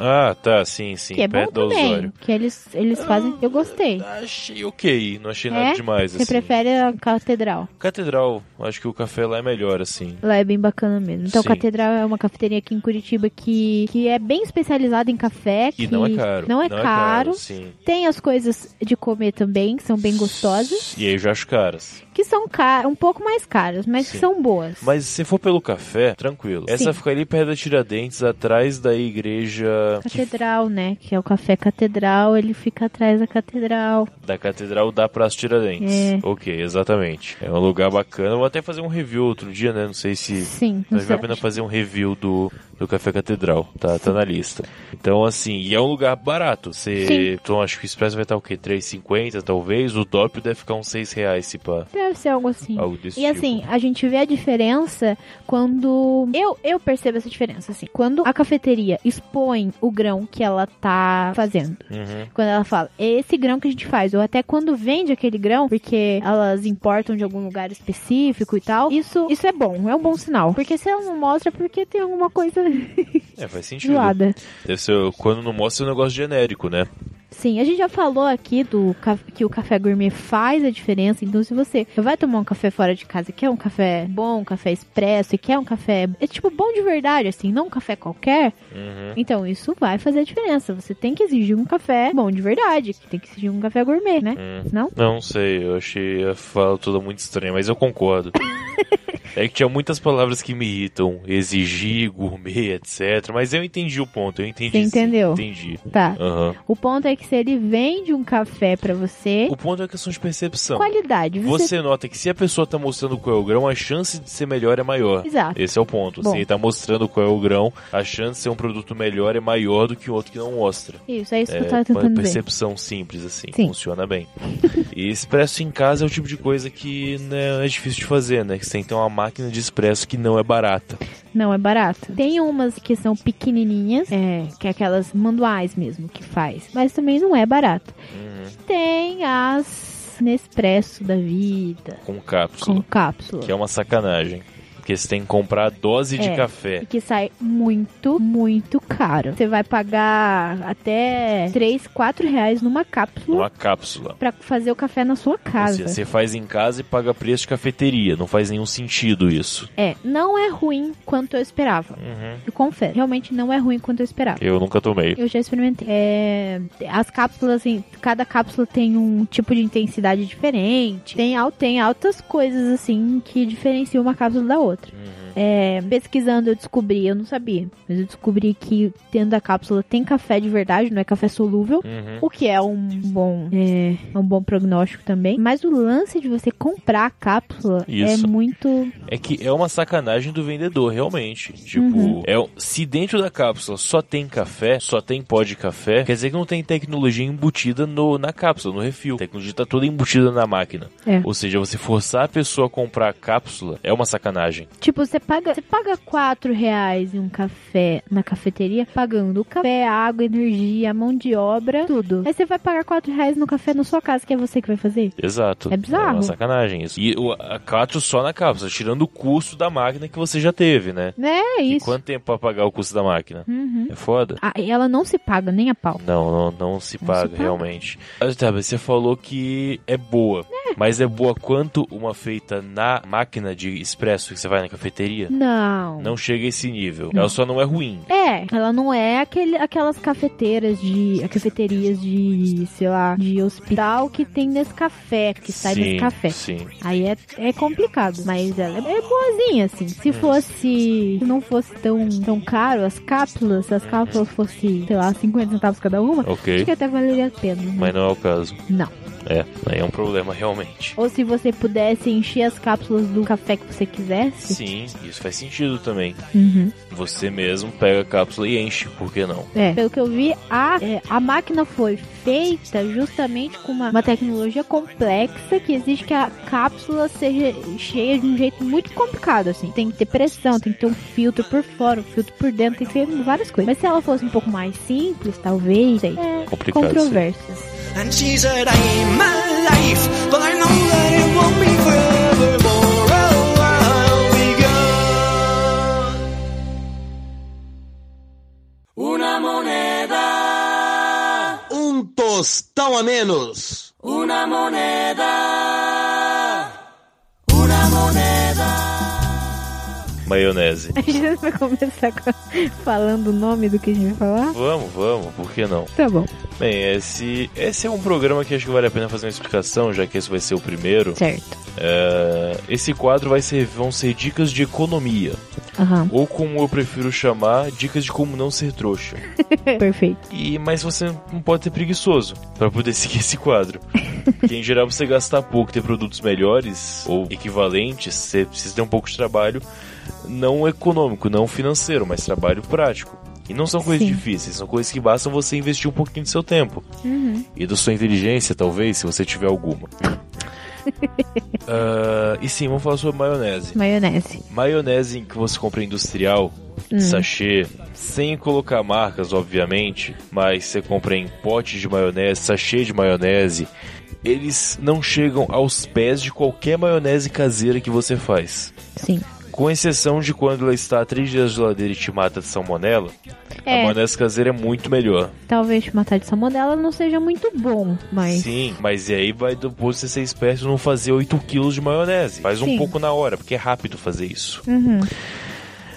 Speaker 3: Ah, tá, sim, sim.
Speaker 2: que é bom também.
Speaker 3: Osório.
Speaker 2: Que eles, eles fazem. Eu gostei.
Speaker 3: Achei ok, não achei
Speaker 2: É?
Speaker 3: nada demais,
Speaker 2: Você
Speaker 3: assim.
Speaker 2: prefere a catedral?
Speaker 3: Catedral, acho que o café lá é melhor, assim.
Speaker 2: Lá é bem bacana mesmo. Então,
Speaker 3: Sim.
Speaker 2: Catedral é uma cafeteria aqui em Curitiba que, que é bem especializada em café.
Speaker 3: E
Speaker 2: que
Speaker 3: não é caro.
Speaker 2: Não é caro.
Speaker 3: sim.
Speaker 2: Tem as coisas de comer também, que são bem gostosas.
Speaker 3: E aí eu já acho caras.
Speaker 2: Que são car um pouco mais caras, mas que são boas.
Speaker 3: Mas se for pelo café, tranquilo. Essa
Speaker 2: Sim.
Speaker 3: fica ali perto da Tiradentes, atrás da igreja que-
Speaker 2: Catedral, né? Que é o café catedral, ele fica atrás da catedral.
Speaker 3: da Catedral da Praça Tiradentes.
Speaker 2: É.
Speaker 3: Ok, exatamente. É um lugar bacana. Vou até fazer um review outro dia, né? Não sei se
Speaker 2: Sim,
Speaker 3: Mas
Speaker 2: não
Speaker 3: vale a pena fazer um review do, do Café Catedral, tá, tá na lista. Então, assim, e é um lugar barato. Você, então, acho que o Expresso vai estar o quê? 3,50 talvez? O Doppio deve ficar uns 6 reais, se pá.
Speaker 2: Deve ser algo assim.
Speaker 3: Algo desse
Speaker 2: E
Speaker 3: tipo.
Speaker 2: assim, a gente vê a diferença quando. Eu, eu percebo essa diferença, assim. Quando a cafeteria expõe o grão que ela tá fazendo.
Speaker 3: Uhum.
Speaker 2: Quando ela fala, é esse grão que a gente faz. Ou até quando vende aquele grão, porque elas importam de algum lugar específico e tal. Isso, isso é bom, é um bom sinal. Porque se ela não mostra, é porque tem alguma coisa
Speaker 3: É, faz sentido.
Speaker 2: zoada.
Speaker 3: Deve ser, quando não mostra, é um negócio genérico, né?
Speaker 2: Sim, a gente já falou aqui do que o café gourmet faz a diferença. Então, se você vai tomar um café fora de casa, quer um café bom, um café expresso, e quer um café é tipo bom de verdade, assim, não um café qualquer,
Speaker 3: Uhum.
Speaker 2: então isso vai fazer a diferença. Você tem que exigir um café bom de verdade, tem que exigir um café gourmet, né?
Speaker 3: Hum.
Speaker 2: Não?
Speaker 3: Não sei, eu achei a fala toda muito estranha, mas eu concordo. É que tinha muitas palavras que me irritam, exigir, gourmet, etc. Mas eu entendi o ponto, eu entendi.
Speaker 2: Você
Speaker 3: sim,
Speaker 2: entendeu?
Speaker 3: Entendi.
Speaker 2: Tá.
Speaker 3: Aham.
Speaker 2: O ponto é que se ele vende um café pra você,
Speaker 3: O ponto é a questão de percepção.
Speaker 2: qualidade. Você...
Speaker 3: Você nota que se a pessoa tá mostrando qual é o grão, a chance de ser melhor é maior.
Speaker 2: Exato.
Speaker 3: Esse é o ponto.
Speaker 2: Bom.
Speaker 3: Se ele tá mostrando qual é o grão, a chance de ser um produto melhor é maior do que o outro que não mostra.
Speaker 2: Isso, é isso que eu
Speaker 3: É
Speaker 2: tava
Speaker 3: uma
Speaker 2: tentando dizer.
Speaker 3: percepção simples, assim.
Speaker 2: Sim.
Speaker 3: Funciona bem. e expresso em casa é o tipo de coisa que né, é difícil de fazer, né? Que você tem que ter uma máquina de expresso que não é barata.
Speaker 2: Não, é barato. Tem umas que são pequenininhas, é, que é aquelas manuais mesmo que faz, mas também não é barato.
Speaker 3: Uhum.
Speaker 2: Tem as Nespresso da vida,
Speaker 3: Com cápsula.
Speaker 2: com cápsula.
Speaker 3: Que é uma sacanagem. Porque você tem que comprar dose de
Speaker 2: É.
Speaker 3: café.
Speaker 2: E que sai muito, muito caro. Você vai pagar até 3, 4 reais numa cápsula
Speaker 3: Uma cápsula.
Speaker 2: pra fazer o café na sua casa.
Speaker 3: Você, você faz em casa e paga preço de cafeteria. Não faz nenhum sentido isso.
Speaker 2: É, não é ruim quanto eu esperava.
Speaker 3: Uhum.
Speaker 2: Eu confesso. Realmente não é ruim quanto eu esperava.
Speaker 3: Eu nunca tomei.
Speaker 2: Eu já experimentei. É, as cápsulas, assim, cada cápsula tem um tipo de intensidade diferente. Tem, tem altas coisas, assim, que diferenciam uma cápsula da outra. Yeah. É, pesquisando eu descobri, eu não sabia, mas eu descobri que dentro da cápsula tem café de verdade, não é café solúvel.
Speaker 3: Uhum.
Speaker 2: O que é um bom, é, um bom prognóstico também. Mas o lance de você comprar a cápsula
Speaker 3: Isso.
Speaker 2: é muito.
Speaker 3: É que é uma sacanagem do vendedor, realmente. Tipo,
Speaker 2: Uhum.
Speaker 3: é, se dentro da cápsula só tem café, só tem pó de café, quer dizer que não tem tecnologia embutida no, na cápsula, no refil. A tecnologia tá toda embutida na máquina.
Speaker 2: É.
Speaker 3: Ou seja, você forçar a pessoa a comprar a cápsula é uma sacanagem.
Speaker 2: Tipo, você paga, você paga 4 reais em um café na cafeteria, pagando o café, a água, a energia, a mão de obra, tudo. Aí você vai pagar 4 reais no café na sua casa, que é você que vai fazer?
Speaker 3: Exato.
Speaker 2: É bizarro.
Speaker 3: uma sacanagem isso. E o, a cápsula só na cápsula, tirando o custo da máquina que você já teve, né?
Speaker 2: É
Speaker 3: E
Speaker 2: isso.
Speaker 3: quanto tempo pra pagar o custo da máquina?
Speaker 2: Uhum.
Speaker 3: É foda.
Speaker 2: Ah, e ela não se paga nem a pau.
Speaker 3: Não, não, não se paga,
Speaker 2: paga.
Speaker 3: realmente. Ah, tá, mas você falou que é boa. Mas é boa quanto uma feita na máquina de expresso que você vai na cafeteria?
Speaker 2: Não.
Speaker 3: Não chega a esse nível.
Speaker 2: Não.
Speaker 3: Ela só não é ruim.
Speaker 2: É, ela não é aquele, aquelas cafeteiras de. cafeterias de, sei lá, de hospital que tem nesse café, que sai
Speaker 3: sim,
Speaker 2: desse café.
Speaker 3: sim.
Speaker 2: Aí é, é complicado, mas ela é, é boazinha, assim. Se fosse. Se não fosse tão, tão caro, as cápsulas, se as cápsulas fossem, sei lá, 50 centavos cada uma,
Speaker 3: Ok.
Speaker 2: acho que até valeria a pena. né?
Speaker 3: Mas não é o caso.
Speaker 2: Não.
Speaker 3: É, aí é um problema realmente.
Speaker 2: Ou se você pudesse encher as cápsulas do café que você quisesse.
Speaker 3: Sim, isso faz sentido também.
Speaker 2: Uhum.
Speaker 3: Você mesmo pega a cápsula e enche, por que não?
Speaker 2: É, pelo que eu vi, a, é, a máquina foi feita justamente com uma, uma tecnologia complexa que exige que a cápsula seja cheia de um jeito muito complicado, assim. Tem que ter pressão, tem que ter um filtro por fora, um filtro por dentro, tem que ter várias coisas. Mas se ela fosse um pouco mais simples, talvez, é
Speaker 3: Complicado,
Speaker 2: controvérsias.
Speaker 10: And she said, I'm my life, but I know that it won't be forevermore. Oh, I'll be gone. Una moneda.
Speaker 11: Un tostão a menos.
Speaker 10: Una moneda.
Speaker 3: Maionese.
Speaker 2: A gente vai começar com- falando o nome do que a gente vai falar?
Speaker 3: Vamos, vamos, por que não?
Speaker 2: Tá bom.
Speaker 3: Bem, esse, esse é um programa que acho que vale a pena fazer uma explicação, já que esse vai ser o primeiro.
Speaker 2: Certo.
Speaker 3: É, esse quadro vai ser, vão ser dicas de economia.
Speaker 2: Aham.
Speaker 3: Ou como eu prefiro chamar, dicas de como não ser trouxa.
Speaker 2: Perfeito.
Speaker 3: E, mas você não pode ser preguiçoso para poder seguir esse quadro. Porque em geral você gastar pouco ter produtos melhores ou equivalentes, você precisa ter um pouco de trabalho não econômico, não financeiro, mas trabalho prático. E não são coisas
Speaker 2: Sim.
Speaker 3: difíceis, são coisas que bastam você investir um pouquinho do seu tempo.
Speaker 2: Uhum.
Speaker 3: E da sua inteligência, talvez, se você tiver alguma. Ah, e sim, vamos falar sobre maionese.
Speaker 2: Maionese.
Speaker 3: Maionese que você compra industrial,
Speaker 2: Hum.
Speaker 3: sachê, sem colocar marcas, obviamente, mas você compra em pote de maionese, sachê de maionese, eles não chegam aos pés de qualquer maionese caseira que você faz.
Speaker 2: Sim.
Speaker 3: Com exceção de quando ela está há três dias na geladeira e te mata de salmonela, a
Speaker 2: É.
Speaker 3: maionese caseira é muito melhor.
Speaker 2: Talvez matar de salmonela não seja muito bom, mas.
Speaker 3: Sim, mas e aí vai depois você ser esperto não fazer 8 quilos de maionese. Faz um
Speaker 2: Sim.
Speaker 3: pouco na hora, porque é rápido fazer isso.
Speaker 2: Uhum.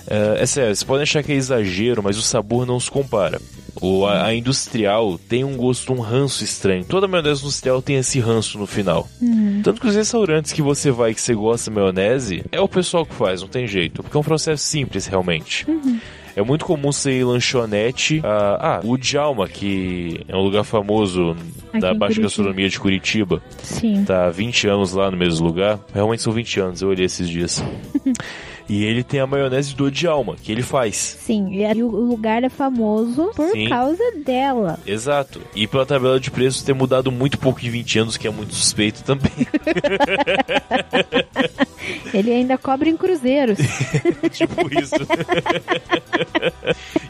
Speaker 3: É, é sério, você pode achar que é exagero, mas o sabor não se compara. O, a, a industrial tem um gosto, um ranço estranho. Toda maionese industrial tem esse ranço no final.
Speaker 2: Uhum.
Speaker 3: Tanto que os restaurantes que você vai que você gosta de maionese, é o pessoal que faz, não tem jeito. Porque é um processo simples, realmente.
Speaker 2: Uhum.
Speaker 3: É muito comum em lanchonete. ah, ah, o Djalma, que é um lugar famoso
Speaker 2: Aqui
Speaker 3: da Baixa. Gastronomia de Curitiba.
Speaker 2: Sim.
Speaker 3: Tá há 20 anos lá no mesmo lugar. Realmente são 20 anos, eu olhei esses dias. e ele tem a maionese do Djalma, que ele faz.
Speaker 2: Sim, e o lugar é famoso por
Speaker 3: Sim.
Speaker 2: causa dela.
Speaker 3: Exato. E pela tabela de preços ter mudado muito pouco em 20 anos, que é muito suspeito também.
Speaker 2: Ele ainda cobra em cruzeiros.
Speaker 3: tipo isso.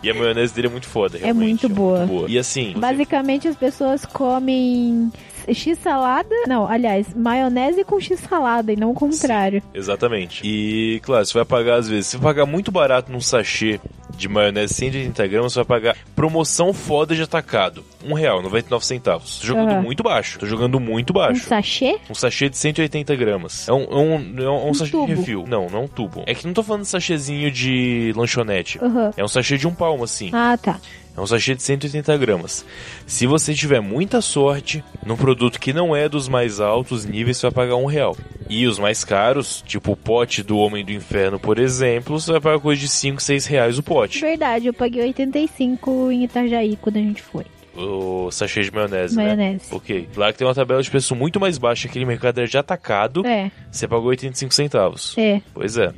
Speaker 3: e a maionese dele é muito foda,
Speaker 2: é
Speaker 3: realmente.
Speaker 2: muito boa.
Speaker 3: boa. E assim, você-
Speaker 2: Basicamente as pessoas comem x-salada. Não, aliás, maionese com x-salada e não o contrário.
Speaker 3: Exatamente. E, claro, você vai pagar, às vezes, se pagar muito barato num sachê de maionese 180 gramas, você vai pagar promoção foda de atacado. Um real, 99 centavos. Tô jogando
Speaker 2: Aham.
Speaker 3: muito baixo. Tô jogando muito
Speaker 2: Um
Speaker 3: baixo.
Speaker 2: sachê?
Speaker 3: Um sachê de 180 gramas. É um, é um, é um,
Speaker 2: Um
Speaker 3: sachê
Speaker 2: tubo.
Speaker 3: de refil. Não, não é um tubo. É que não tô falando de sachêzinho de lanchonete.
Speaker 2: Aham.
Speaker 3: É um sachê de um palmo, assim.
Speaker 2: Ah, tá.
Speaker 3: É um sachê de 180 gramas. Se você tiver muita sorte num produto que não é dos mais altos níveis, você vai pagar um real. E os mais caros, tipo o pote do Homem do Inferno, por exemplo, você vai pagar coisa de 5, 6 reais o pote.
Speaker 2: Verdade, eu paguei 85 em Itajaí quando a gente foi.
Speaker 3: O sachê de maionese,
Speaker 2: Maionese.
Speaker 3: né? Ok. Lá que tem uma tabela de preço muito mais baixa, aquele mercado era de atacado,
Speaker 2: É,
Speaker 3: você pagou 85 centavos.
Speaker 2: é.
Speaker 3: Pois é.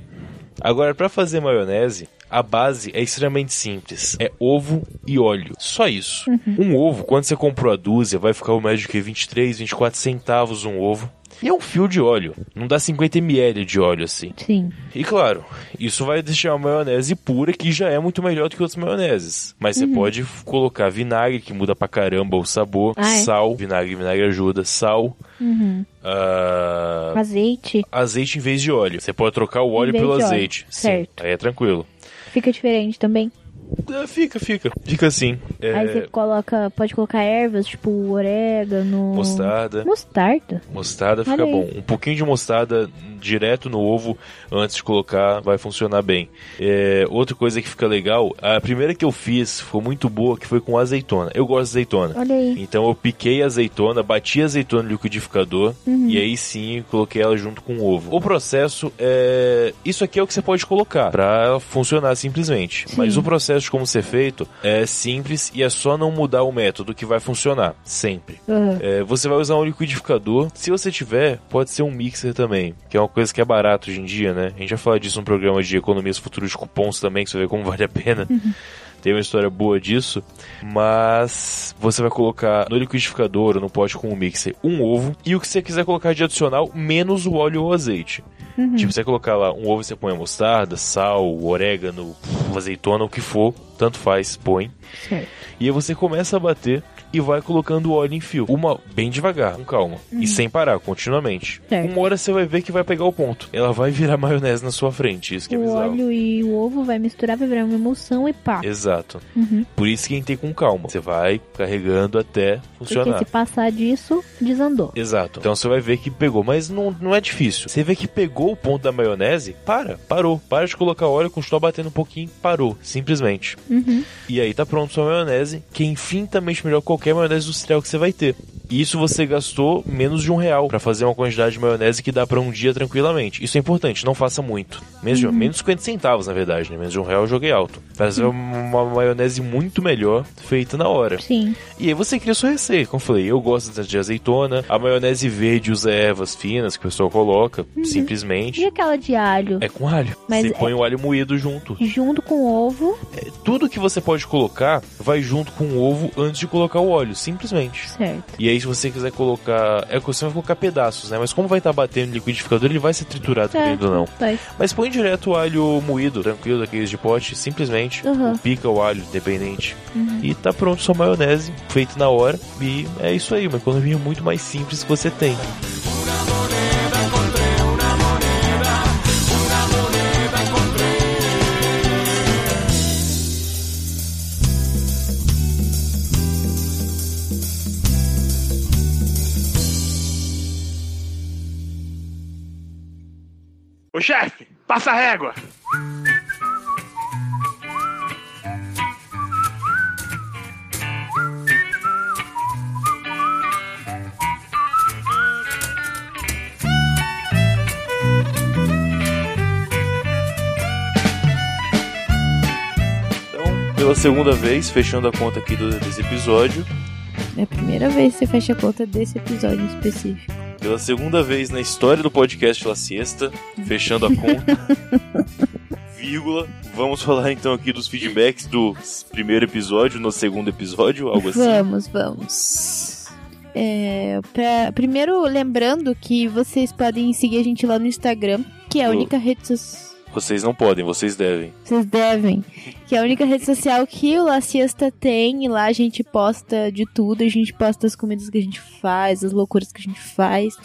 Speaker 3: Agora, pra fazer maionese, a base é extremamente simples. É ovo e óleo. Só isso. Um ovo, quando você comprou a dúzia, vai ficar o médio que 23, 24 centavos um ovo. E é um fio de óleo. Não dá 50 ml de óleo assim.
Speaker 2: Sim.
Speaker 3: E claro, isso vai deixar a maionese pura, que já é muito melhor do que outras maioneses. Mas você pode colocar vinagre, que muda pra caramba o sabor.
Speaker 2: Ah, é?
Speaker 3: Sal, vinagre, vinagre ajuda. Sal.
Speaker 2: Uhum.
Speaker 3: ah,
Speaker 2: Azeite.
Speaker 3: azeite em vez de óleo. Você pode trocar o óleo pelo
Speaker 2: óleo.
Speaker 3: azeite. Sim,
Speaker 2: Certo.
Speaker 3: aí é tranquilo.
Speaker 2: Fica diferente também.
Speaker 3: É, fica, fica. Fica assim. É,
Speaker 2: Aí você coloca, pode colocar ervas, tipo orégano.
Speaker 3: Mostarda.
Speaker 2: Mostarda.
Speaker 3: Mostarda fica bom. Um pouquinho de mostarda direto no ovo antes de colocar vai funcionar bem. É, outra coisa que fica legal, a primeira que eu fiz ficou muito boa, que foi com azeitona. Eu gosto de azeitona.
Speaker 2: Olha aí.
Speaker 3: Então eu piquei a azeitona, bati a azeitona no liquidificador
Speaker 2: Uhum.
Speaker 3: e aí sim coloquei ela junto com o ovo. O processo é. Isso aqui é o que você pode colocar pra ela funcionar simplesmente.
Speaker 2: Sim.
Speaker 3: Mas o processo de como ser feito é simples e é só não mudar o método que vai funcionar. Sempre.
Speaker 2: Uhum.
Speaker 3: É, você vai usar um liquidificador. Se você tiver, pode ser um mixer também, que é uma coisa que é barato hoje em dia, né? A gente já falou disso no programa de economias futuras de cupons também, que você vê como vale a pena. Tem uma história boa disso, mas você vai colocar no liquidificador ou no pote com o mixer um ovo e o que você quiser colocar de adicional, menos o óleo ou azeite.
Speaker 2: Uhum.
Speaker 3: Tipo, você colocar lá um ovo, você põe a mostarda, sal, orégano, azeitona, o que for. tanto faz, põe.
Speaker 2: Certo.
Speaker 3: E aí você começa a bater e vai colocando o óleo em fio. Uma bem devagar, com calma. E sem parar, continuamente.
Speaker 2: Uhum. Certo.
Speaker 3: Uma hora você vai ver que vai pegar o ponto. Ela vai virar maionese na sua frente. Isso que é
Speaker 2: o
Speaker 3: bizarro.
Speaker 2: óleo e o ovo vai misturar, vai virar uma emulsão e pá.
Speaker 3: Exato.
Speaker 2: Uhum.
Speaker 3: Por isso que tem que ter com calma. Você vai carregando até
Speaker 2: Porque
Speaker 3: funcionar.
Speaker 2: se passar disso, desandou.
Speaker 3: Exato. Então você vai ver que pegou, mas não, não é difícil. Você vê que pegou o ponto da maionese, para, parou. Para de colocar óleo, continua batendo um pouquinho, parou. Simplesmente.
Speaker 2: Uhum.
Speaker 3: E aí tá pronto sua maionese, que é infinitamente melhor que qualquer maionese industrial que você vai ter. E isso você gastou menos de um real pra fazer uma quantidade de maionese que dá pra um dia tranquilamente. Isso é importante, não faça muito. Menos, de, menos de 50 centavos, na verdade, né? Menos de um real eu joguei alto. Fazer uma, uma maionese muito melhor, feita na hora.
Speaker 2: Sim.
Speaker 3: E aí você cria sua receita. Como eu falei, eu gosto de azeitona. A maionese verde usa ervas finas que o pessoal coloca, simplesmente.
Speaker 2: E aquela de alho?
Speaker 3: É com alho.
Speaker 2: Mas
Speaker 3: você
Speaker 2: é-
Speaker 3: põe o alho moído junto.
Speaker 2: Junto com o ovo.
Speaker 3: É, Tudo que você pode colocar vai junto com o ovo antes de colocar o óleo, simplesmente.
Speaker 2: Certo.
Speaker 3: E aí, se você quiser colocar. É que você vai colocar pedaços, né? Mas como vai estar batendo no liquidificador, ele vai ser triturado, querendo ou não.
Speaker 2: Vai.
Speaker 3: Mas põe direto o alho moído, tranquilo, daqueles de pote, simplesmente.
Speaker 2: Uhum.
Speaker 3: Pica o alho, independente. E tá pronto sua maionese, feito na hora. E é isso aí, uma economia muito mais simples que você tem.
Speaker 5: Ô chefe, passa a régua.
Speaker 3: Então, pela segunda vez, fechando a conta aqui do, desse episódio.
Speaker 2: É a primeira vez que você fecha a conta desse episódio específico.
Speaker 3: Pela segunda vez na história do podcast La Siesta, fechando a conta. vírgula. Vamos falar então aqui dos feedbacks do primeiro episódio, no segundo episódio, algo assim.
Speaker 2: Vamos, vamos. É, pra- primeiro, lembrando que vocês podem seguir a gente lá no Instagram, que é a única rede social.
Speaker 3: Vocês não podem, vocês devem.
Speaker 2: Vocês devem. Que é a única rede social que o La Siesta tem. E lá a gente posta de tudo. A gente posta as comidas que a gente faz, as loucuras que a gente faz.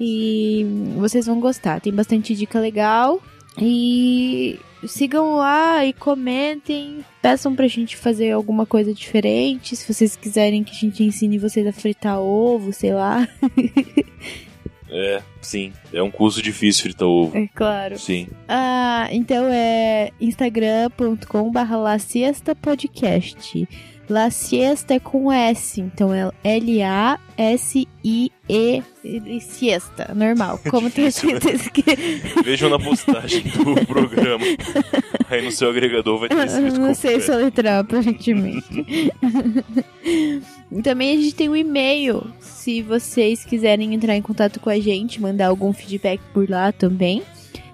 Speaker 2: E vocês vão gostar. Tem bastante dica legal. E sigam lá e comentem. Peçam pra gente fazer alguma coisa diferente. Se vocês quiserem que a gente ensine vocês a fritar ovo, sei lá.
Speaker 3: É, sim. É um curso difícil fritar ovo.
Speaker 2: É claro.
Speaker 3: Sim.
Speaker 2: Ah, então é instagram.com barra La Siesta Podcast. La Siesta é com S, então é L-A-S-I-E Siesta, normal. Como tá escrito aqui.
Speaker 3: Vejam na postagem do programa. Aí no seu agregador vai ter escrito
Speaker 2: Não sei soletrar aparentemente. Também a gente tem um e-mail. Se vocês quiserem entrar em contato com a gente, mandar algum feedback por lá também.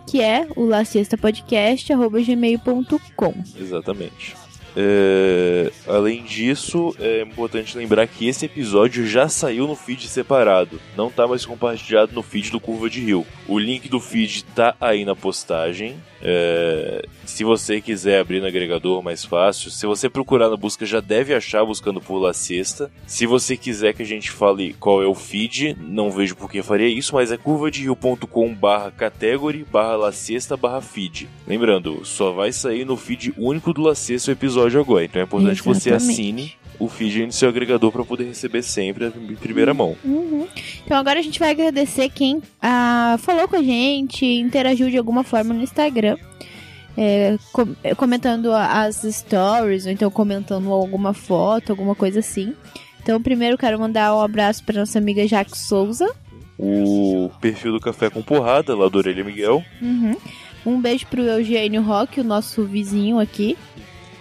Speaker 2: Que é o laciestapodcast.gmail.com
Speaker 3: Exatamente. É, além disso, é importante lembrar que esse episódio já saiu no feed separado, não tá mais compartilhado no feed do Curva de Rio. O link do feed tá aí na postagem. É, se você quiser abrir no agregador mais fácil, se você procurar na busca, já deve achar buscando por La Sexta. Se você quiser que a gente fale qual é o feed, não vejo por que faria isso, mas é curvaderio.com barra category barra La Sexta barra feed. Lembrando, só vai sair no feed único do La Sexta o episódio agora, então é importante que você
Speaker 2: Exatamente.
Speaker 3: assine o feed no seu agregador para poder receber sempre em primeira mão.
Speaker 2: Uhum. Então agora a gente vai agradecer quem ah, falou com a gente, interagiu de alguma forma no Instagram. É, com- é, comentando as stories, ou então comentando alguma foto, alguma coisa assim. Então, primeiro quero mandar um abraço para nossa amiga Jaque Souza.
Speaker 3: O perfil do Café com Porrada, lá do Orelha Miguel.
Speaker 2: Uhum. Um beijo pro Eugênio Roque, o nosso vizinho aqui.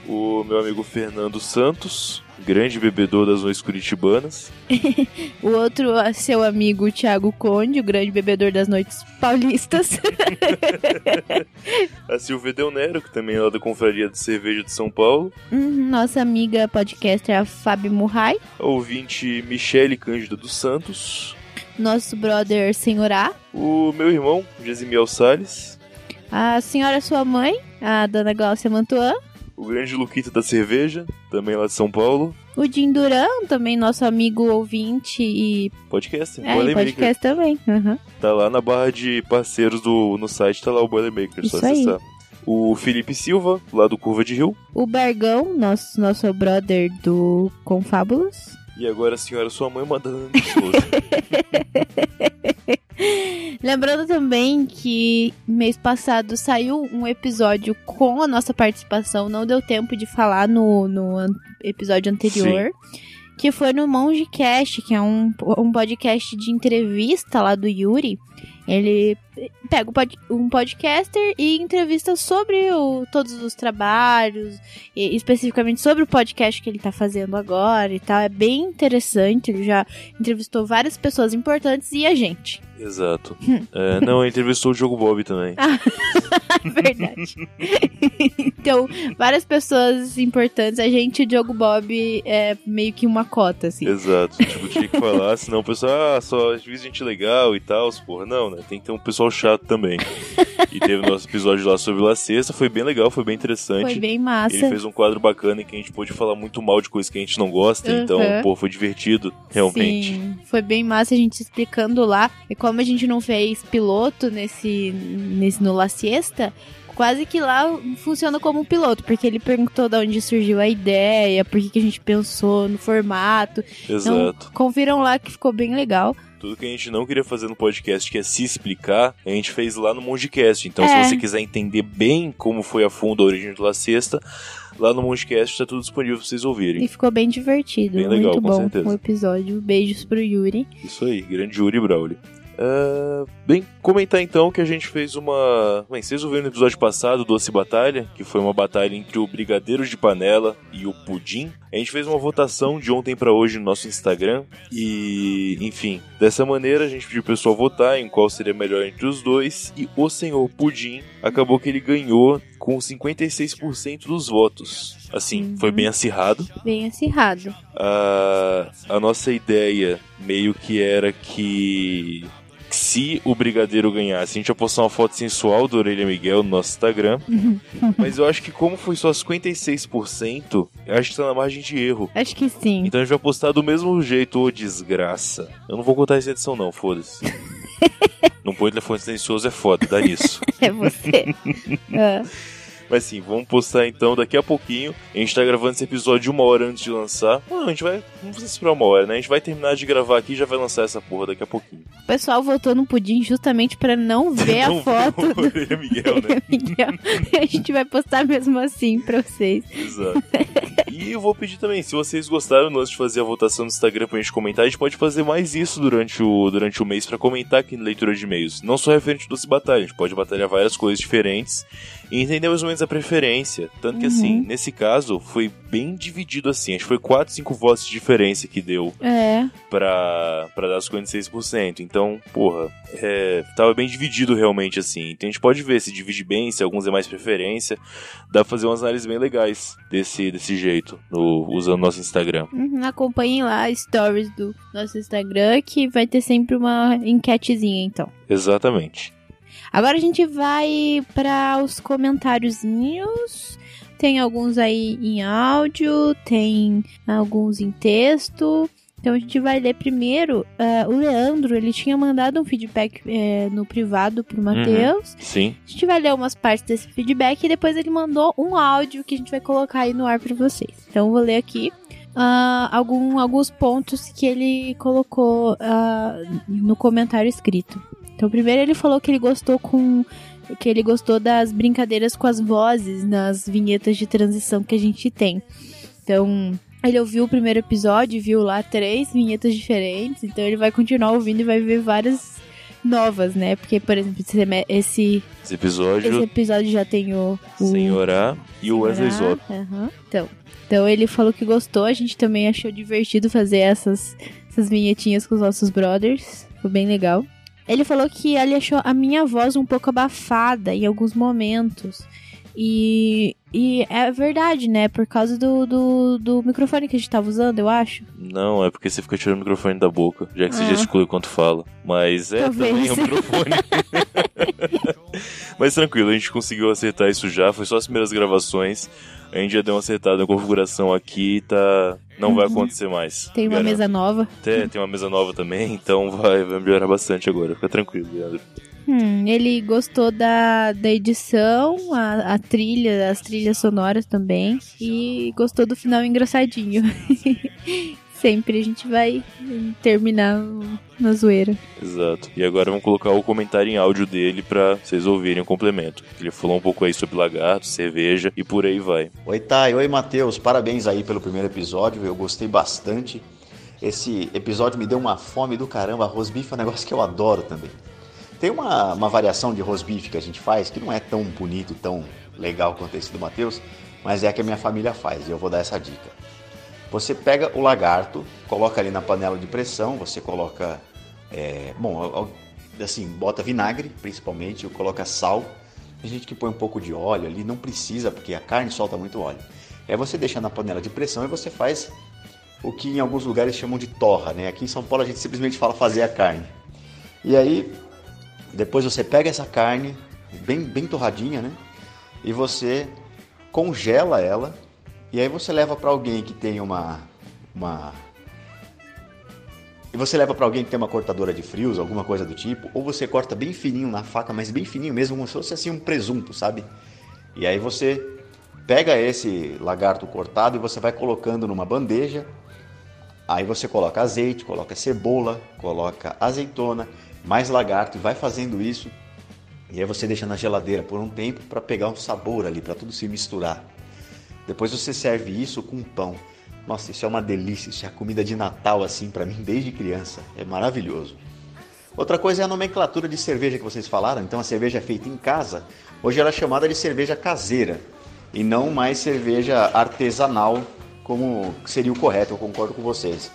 Speaker 3: O meu amigo Fernando Santos, grande bebedor das noites curitibanas.
Speaker 2: O outro, seu amigo Thiago Conde, o grande bebedor das noites paulistas.
Speaker 3: A Silvia Del Nero, que também é lá da Confraria de Cerveja de São Paulo.
Speaker 2: Uhum, Nossa amiga podcaster, a Fábio Murray.
Speaker 3: A ouvinte Michele Cândida dos Santos.
Speaker 2: Nosso brother Senhorá.
Speaker 3: O meu irmão, Gesimiel Salles.
Speaker 2: A senhora sua mãe, a dona Glaucia Mantuan.
Speaker 3: O grande Luquita da cerveja, também lá de São Paulo.
Speaker 2: O Jim Duran, também nosso amigo ouvinte e.
Speaker 3: Podcast,
Speaker 2: É,
Speaker 3: Boilermaker.
Speaker 2: podcast também. Uhum.
Speaker 3: Tá lá na barra de parceiros do, no site, tá lá o Boilermaker, só
Speaker 2: Isso aí.
Speaker 3: acessar. O Felipe Silva, lá do Curva de Rio.
Speaker 2: O Bergão, nosso, nosso brother do Confábulos.
Speaker 3: E agora a senhora, sua mãe, mandando de Souza.
Speaker 2: Lembrando também que mês passado saiu um episódio com a nossa participação, não deu tempo de falar no, no episódio anterior. Que foi no Mongecast, que é um, um podcast de entrevista lá do Yuri. Ele pega um pod- podcaster e entrevista sobre o- todos os trabalhos, especificamente sobre o podcast que ele tá fazendo agora e tal. É bem interessante. Ele já entrevistou várias pessoas importantes e a gente.
Speaker 3: Exato. É, não, entrevistou o Jogo Bob também.
Speaker 2: Verdade. então, várias pessoas importantes. A gente, o Diogo Bob, é meio que uma cota, assim.
Speaker 3: Exato. Tipo, tinha que falar, senão o pessoal, ah, só às vezes gente legal e tal. Porra, não, né? Tem que ter um pessoal chato também. e teve o nosso episódio lá sobre La Sexta, foi bem legal, foi bem interessante.
Speaker 2: Foi bem massa.
Speaker 3: Ele fez um quadro bacana em que a gente pôde falar muito mal de coisas que a gente não gosta, então,
Speaker 2: Uhum.
Speaker 3: pô, foi divertido, realmente.
Speaker 2: Sim, foi bem massa a gente explicando lá. E como a gente não fez piloto nesse, nesse no La Siesta, quase que lá funciona como um piloto, porque ele perguntou de onde surgiu a ideia, por que, que a gente pensou no formato. Então,
Speaker 3: Exato.
Speaker 2: confiram lá que ficou bem legal.
Speaker 3: Tudo que a gente não queria fazer no podcast, que é se explicar, a gente fez lá no Mongecast. Então,
Speaker 2: É.
Speaker 3: se você quiser entender bem como foi a fundo a origem do La Sexta, lá no Mongecast tá tudo disponível pra vocês ouvirem.
Speaker 2: E ficou bem divertido.
Speaker 3: Bem legal,
Speaker 2: muito
Speaker 3: com
Speaker 2: bom
Speaker 3: certeza.
Speaker 2: o episódio. Beijos pro Yuri.
Speaker 3: Isso aí, grande Yuri Brawley. Ah, bem, comentar então que a gente fez uma. Bem, vocês ouviram no episódio passado, Doce Batalha, que foi uma batalha entre o Brigadeiro de Panela e o Pudim. A gente fez uma votação de ontem pra hoje no nosso Instagram. E, enfim, dessa maneira a gente pediu pro pessoal votar em qual seria melhor entre os dois. E o senhor Pudim acabou que ele ganhou com 56% dos votos. Assim, foi bem acirrado.
Speaker 2: Bem acirrado.
Speaker 3: A, a nossa ideia meio que era que se o Brigadeiro ganhasse, a gente ia postar uma foto sensual do Orelha Miguel no nosso Instagram. Mas eu acho que como foi só 56%, eu acho que tá na margem de erro.
Speaker 2: Acho que sim.
Speaker 3: Então a gente vai postar do mesmo jeito, ô desgraça. Eu não vou contar essa edição não, foda-se. não põe telefone silencioso, é foda, dá nisso.
Speaker 2: É você. Ah.
Speaker 3: Mas sim, vamos postar então daqui a pouquinho. A gente tá gravando esse episódio uma hora antes de lançar. Não, a gente vai. Não precisa esperar uma hora, né? A gente vai terminar de gravar aqui e já vai lançar essa porra daqui a pouquinho.
Speaker 2: O pessoal votou no pudim justamente pra não ver
Speaker 3: Não
Speaker 2: a foto
Speaker 3: viu o
Speaker 2: do
Speaker 3: Miguel, né?
Speaker 2: Miguel. A gente vai postar mesmo assim pra vocês.
Speaker 3: Exato. E eu vou pedir também, se vocês gostaram do lance de fazer a votação no Instagram pra gente comentar, a gente pode fazer mais isso durante o, durante o mês pra comentar aqui na leitura de e-mails. Não só referente ao Doce Batalha, a gente pode batalhar várias coisas diferentes e entender mais ou menos a preferência. Tanto que
Speaker 2: Uhum.
Speaker 3: assim, nesse caso, foi bem dividido assim. Acho que foi 4, 5 votos de diferença que deu
Speaker 2: É.
Speaker 3: pra, pra dar os 56%. Então, porra, é, tava bem dividido realmente assim. Então a gente pode ver se divide bem, se alguns é mais preferência. Dá pra fazer umas análises bem legais desse, desse jeito, no, usando nosso Instagram.
Speaker 2: Uhum, acompanhem lá as stories do nosso Instagram, que vai ter sempre uma enquetezinha, então.
Speaker 3: Exatamente.
Speaker 2: Agora a gente vai para os comentáriozinhos. Tem alguns aí em áudio, tem alguns em texto. Então a gente vai ler primeiro. eh, o Leandro, ele tinha mandado um feedback eh, no privado pro Matheus.
Speaker 3: Sim.
Speaker 2: A gente vai ler umas partes desse feedback e depois ele mandou um áudio que a gente vai colocar aí no ar pra vocês. Então eu vou ler aqui ah, algum, alguns pontos que ele colocou ah, no comentário escrito. Então primeiro ele falou que ele gostou com que ele gostou das brincadeiras com as vozes nas vinhetas de transição que a gente tem. Então, ele ouviu o primeiro episódio, viu lá três vinhetas diferentes, então ele vai continuar ouvindo e vai ver várias novas, né? Porque, por exemplo, esse, esse,
Speaker 3: episódio,
Speaker 2: esse episódio já tem o. o
Speaker 3: Senhorá e o Wesley Zop.
Speaker 2: aham. Então, então ele falou que gostou, a gente também achou divertido fazer essas, essas vinhetinhas com os nossos brothers. Foi bem legal. Ele falou que ele achou a minha voz um pouco abafada em alguns momentos. E, e é verdade, né? Por causa do, do, do microfone que a gente tava usando, eu acho.
Speaker 3: Não, é porque você fica tirando o microfone da boca, já que você
Speaker 2: Ah.
Speaker 3: gesticula enquanto fala. Mas é
Speaker 2: Talvez.
Speaker 3: também é o microfone. Mas tranquilo, a gente conseguiu acertar isso já, foi só as primeiras gravações. A gente já deu uma acertada na configuração aqui, tá. Não vai
Speaker 2: Uhum.
Speaker 3: acontecer mais.
Speaker 2: Tem uma
Speaker 3: Garanto.
Speaker 2: mesa nova.
Speaker 3: Tem, tem uma mesa nova também, então vai, vai melhorar bastante agora. Fica tranquilo, Leandro.
Speaker 2: Hum, ele gostou da, da edição, a, a trilha, as trilhas sonoras também. E gostou do final engraçadinho. Sempre a gente vai terminar na zoeira.
Speaker 3: Exato. E agora vamos colocar o comentário em áudio dele pra vocês ouvirem o complemento. Ele falou um pouco aí sobre lagarto, cerveja e por aí vai.
Speaker 12: Oi, Thay. Oi, Matheus. Parabéns aí pelo primeiro episódio. Eu gostei bastante. Esse episódio me deu uma fome do caramba. Arroz bife é um negócio que eu adoro também. Tem uma, uma variação de arroz bife que a gente faz que não é tão bonito tão legal quanto esse do Matheus, mas é a que a minha família faz e eu vou dar essa dica. Você pega o lagarto, coloca ali na panela de pressão, você coloca, é, bom, assim, bota vinagre principalmente, coloca sal. Tem gente que põe um pouco de óleo ali, não precisa porque a carne solta muito óleo. Aí você deixa na panela de pressão e você faz o que em alguns lugares chamam de torra, né? Aqui em São Paulo a gente simplesmente fala fazer a carne. E aí depois você pega essa carne bem, bem torradinha, né? E você congela ela. E aí você leva para alguém que tem uma uma e você leva para alguém que tem uma cortadora de frios, alguma coisa do tipo, ou você corta bem fininho na faca, mas bem fininho mesmo, como se fosse assim um presunto, sabe? E aí você pega esse lagarto cortado e você vai colocando numa bandeja. Aí você coloca azeite, coloca cebola, coloca azeitona, mais lagarto e vai fazendo isso. E aí você deixa na geladeira por um tempo para pegar um sabor ali, para tudo se misturar. Depois você serve isso com pão. Nossa, isso é uma delícia, isso é a comida de Natal assim para mim desde criança. É maravilhoso. Outra coisa é a nomenclatura de cerveja que vocês falaram. Então a cerveja é feita em casa. Hoje ela é chamada de cerveja caseira e não mais cerveja artesanal, como seria o correto, eu concordo com vocês.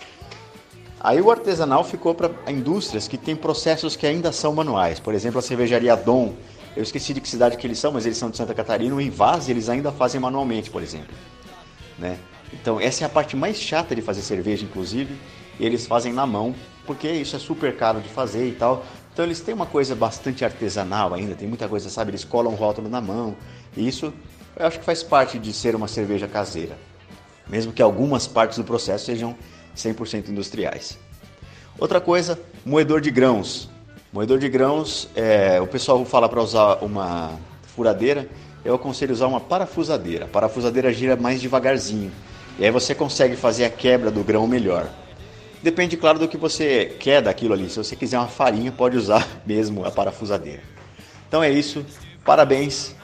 Speaker 12: Aí o artesanal ficou para indústrias que têm processos que ainda são manuais. Por exemplo, a cervejaria Dom. Eu esqueci de que cidade que eles são, mas eles são de Santa Catarina. Em Vaz eles ainda fazem manualmente, por exemplo. Né? Então essa é a parte mais chata de fazer cerveja, inclusive. Eles fazem na mão, porque isso é super caro de fazer e tal. Então eles têm uma coisa bastante artesanal ainda, tem muita coisa, sabe? Eles colam o rótulo na mão. E isso eu acho que faz parte de ser uma cerveja caseira. Mesmo que algumas partes do processo sejam 100% industriais. Outra coisa, moedor de grãos. Moedor de grãos, é, o pessoal fala para usar uma furadeira, eu aconselho usar uma parafusadeira. A parafusadeira gira mais devagarzinho. E aí você consegue fazer a quebra do grão melhor. Depende, claro, do que você quer daquilo ali. Se você quiser uma farinha, pode usar mesmo a parafusadeira. Então é isso. Parabéns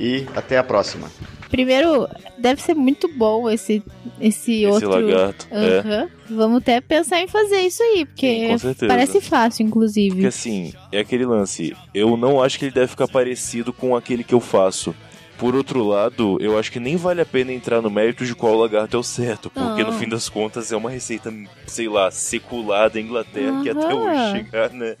Speaker 12: e até a próxima.
Speaker 2: Primeiro, deve ser muito bom esse, esse, outro.
Speaker 3: lagarto, é.
Speaker 2: Aham. Vamos até pensar em fazer isso aí, porque
Speaker 3: certeza.
Speaker 2: parece fácil, inclusive.
Speaker 3: Porque assim, é aquele lance. Eu não acho que ele deve ficar parecido com aquele que eu faço. Por outro lado, eu acho que nem vale a pena entrar no mérito de qual lagarto é o certo. Porque
Speaker 2: Não.
Speaker 3: no fim das contas é uma receita, sei lá, secular da Inglaterra que até hoje chegar, né?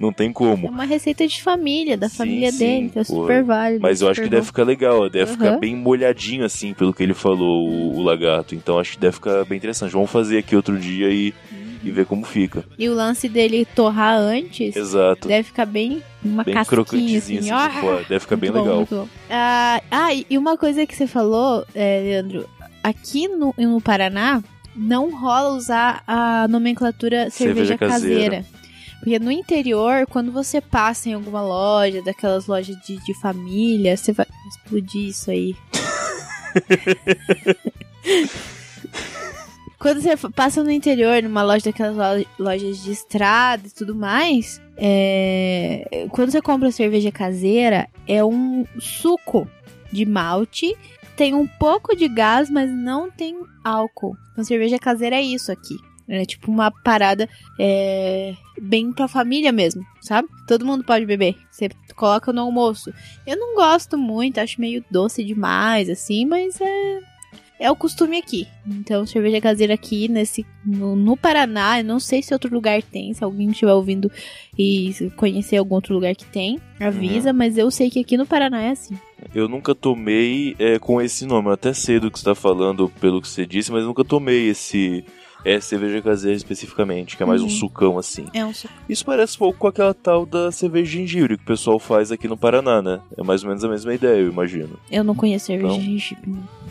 Speaker 3: Não tem
Speaker 2: É
Speaker 3: como.
Speaker 2: uma receita de família, da família
Speaker 3: sim,
Speaker 2: dele, que é
Speaker 3: pô.
Speaker 2: super válido.
Speaker 3: Mas eu acho que
Speaker 2: super
Speaker 3: deve
Speaker 2: bom.
Speaker 3: ficar legal, deve ficar
Speaker 2: Aham.
Speaker 3: bem molhadinho assim, pelo que ele falou, o, o lagarto. Então acho que deve ficar bem interessante. Vamos fazer aqui outro dia e, e ver como fica.
Speaker 2: E o lance dele torrar antes.
Speaker 3: Exato.
Speaker 2: Deve ficar bem uma
Speaker 3: Bem
Speaker 2: casquinha assim.
Speaker 3: assim fora. Deve ficar bem
Speaker 2: bom,
Speaker 3: legal.
Speaker 2: bom. Ah, ah, e uma coisa que você falou, é, Leandro, aqui no, no Paraná não rola usar a nomenclatura cerveja,
Speaker 3: Cerveja caseira.
Speaker 2: caseira. Porque no interior, quando você passa em alguma loja, daquelas lojas de, de família, você vai explodir isso aí. Quando você passa no interior, numa loja daquelas lo- lojas de estrada e tudo mais, é, quando você compra cerveja caseira, é um suco de malte, tem um pouco de gás, mas não tem álcool. Então, cerveja caseira é isso aqui. É tipo uma parada é, bem pra família mesmo, sabe? Todo mundo pode beber. Você coloca no almoço. Eu não gosto muito, acho meio doce demais, assim, mas é é o costume aqui. Então, cerveja caseira aqui nesse no, no Paraná, eu não sei se outro lugar tem, se alguém estiver ouvindo e conhecer algum outro lugar que tem, avisa, mas eu sei que aqui no Paraná é assim.
Speaker 3: eu nunca tomei é, com esse nome. Até sei do que você tá falando pelo que você disse, mas nunca tomei esse. É cerveja caseira especificamente, que é mais um
Speaker 2: Uhum.
Speaker 3: sucão assim.
Speaker 2: É um suco.
Speaker 3: Isso parece um pouco com aquela tal da cerveja de gengibre que o pessoal faz aqui no Paraná, né? É mais ou menos a mesma ideia, eu imagino.
Speaker 2: Eu não conheço cerveja
Speaker 3: Não?
Speaker 2: de gengibre. não.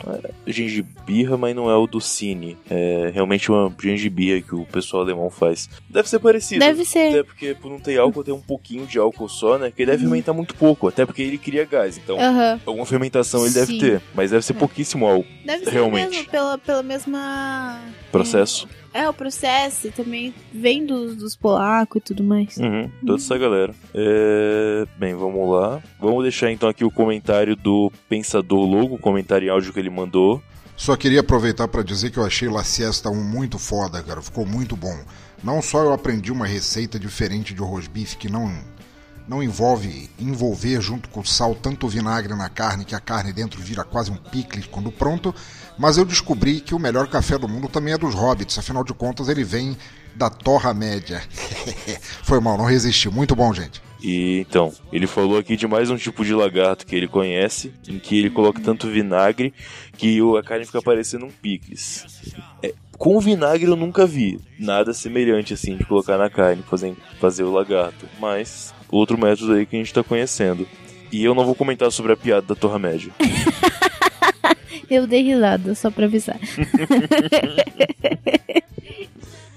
Speaker 3: Gengibirra, mas não é o do Cine. É realmente uma gengibirra que o pessoal alemão faz. Deve ser parecido.
Speaker 2: Deve ser.
Speaker 3: Até porque por não ter álcool, tem um pouquinho de álcool só, né? Que ele deve fermentar muito pouco. Até porque ele cria gás. Então,
Speaker 2: Aham.
Speaker 3: alguma fermentação ele deve
Speaker 2: Sim.
Speaker 3: ter. Mas deve ser pouquíssimo álcool.
Speaker 2: Deve ser
Speaker 3: realmente.
Speaker 2: mesmo pela, pela mesma.
Speaker 3: Processo.
Speaker 2: É, o processo e também vem dos, dos polacos e tudo mais.
Speaker 3: Uhum, toda essa galera. É, Bem, vamos lá. Vamos deixar então aqui o comentário do Pensador Logo, o comentário em áudio que ele mandou.
Speaker 13: Só queria aproveitar para dizer que eu achei La Siesta um muito foda, cara. Ficou muito bom. Não só eu aprendi uma receita diferente de rosbife que não não envolve envolver junto com o sal tanto vinagre na carne que a carne dentro vira quase um picles quando pronto, mas eu descobri que o melhor café do mundo também é dos hobbits, afinal de contas ele vem da Torra Média. Foi mal, não resisti. Muito bom, gente.
Speaker 3: E então, ele falou aqui de mais um tipo de lagarto que ele conhece, em que ele coloca tanto vinagre que o- a carne fica parecendo um picles. É, com vinagre eu nunca vi nada semelhante assim de colocar na carne, fazer, fazer o lagarto. Mas outro método aí que a gente tá conhecendo. E eu não vou comentar sobre a piada da Torre Média.
Speaker 2: Eu dei risada, só pra avisar.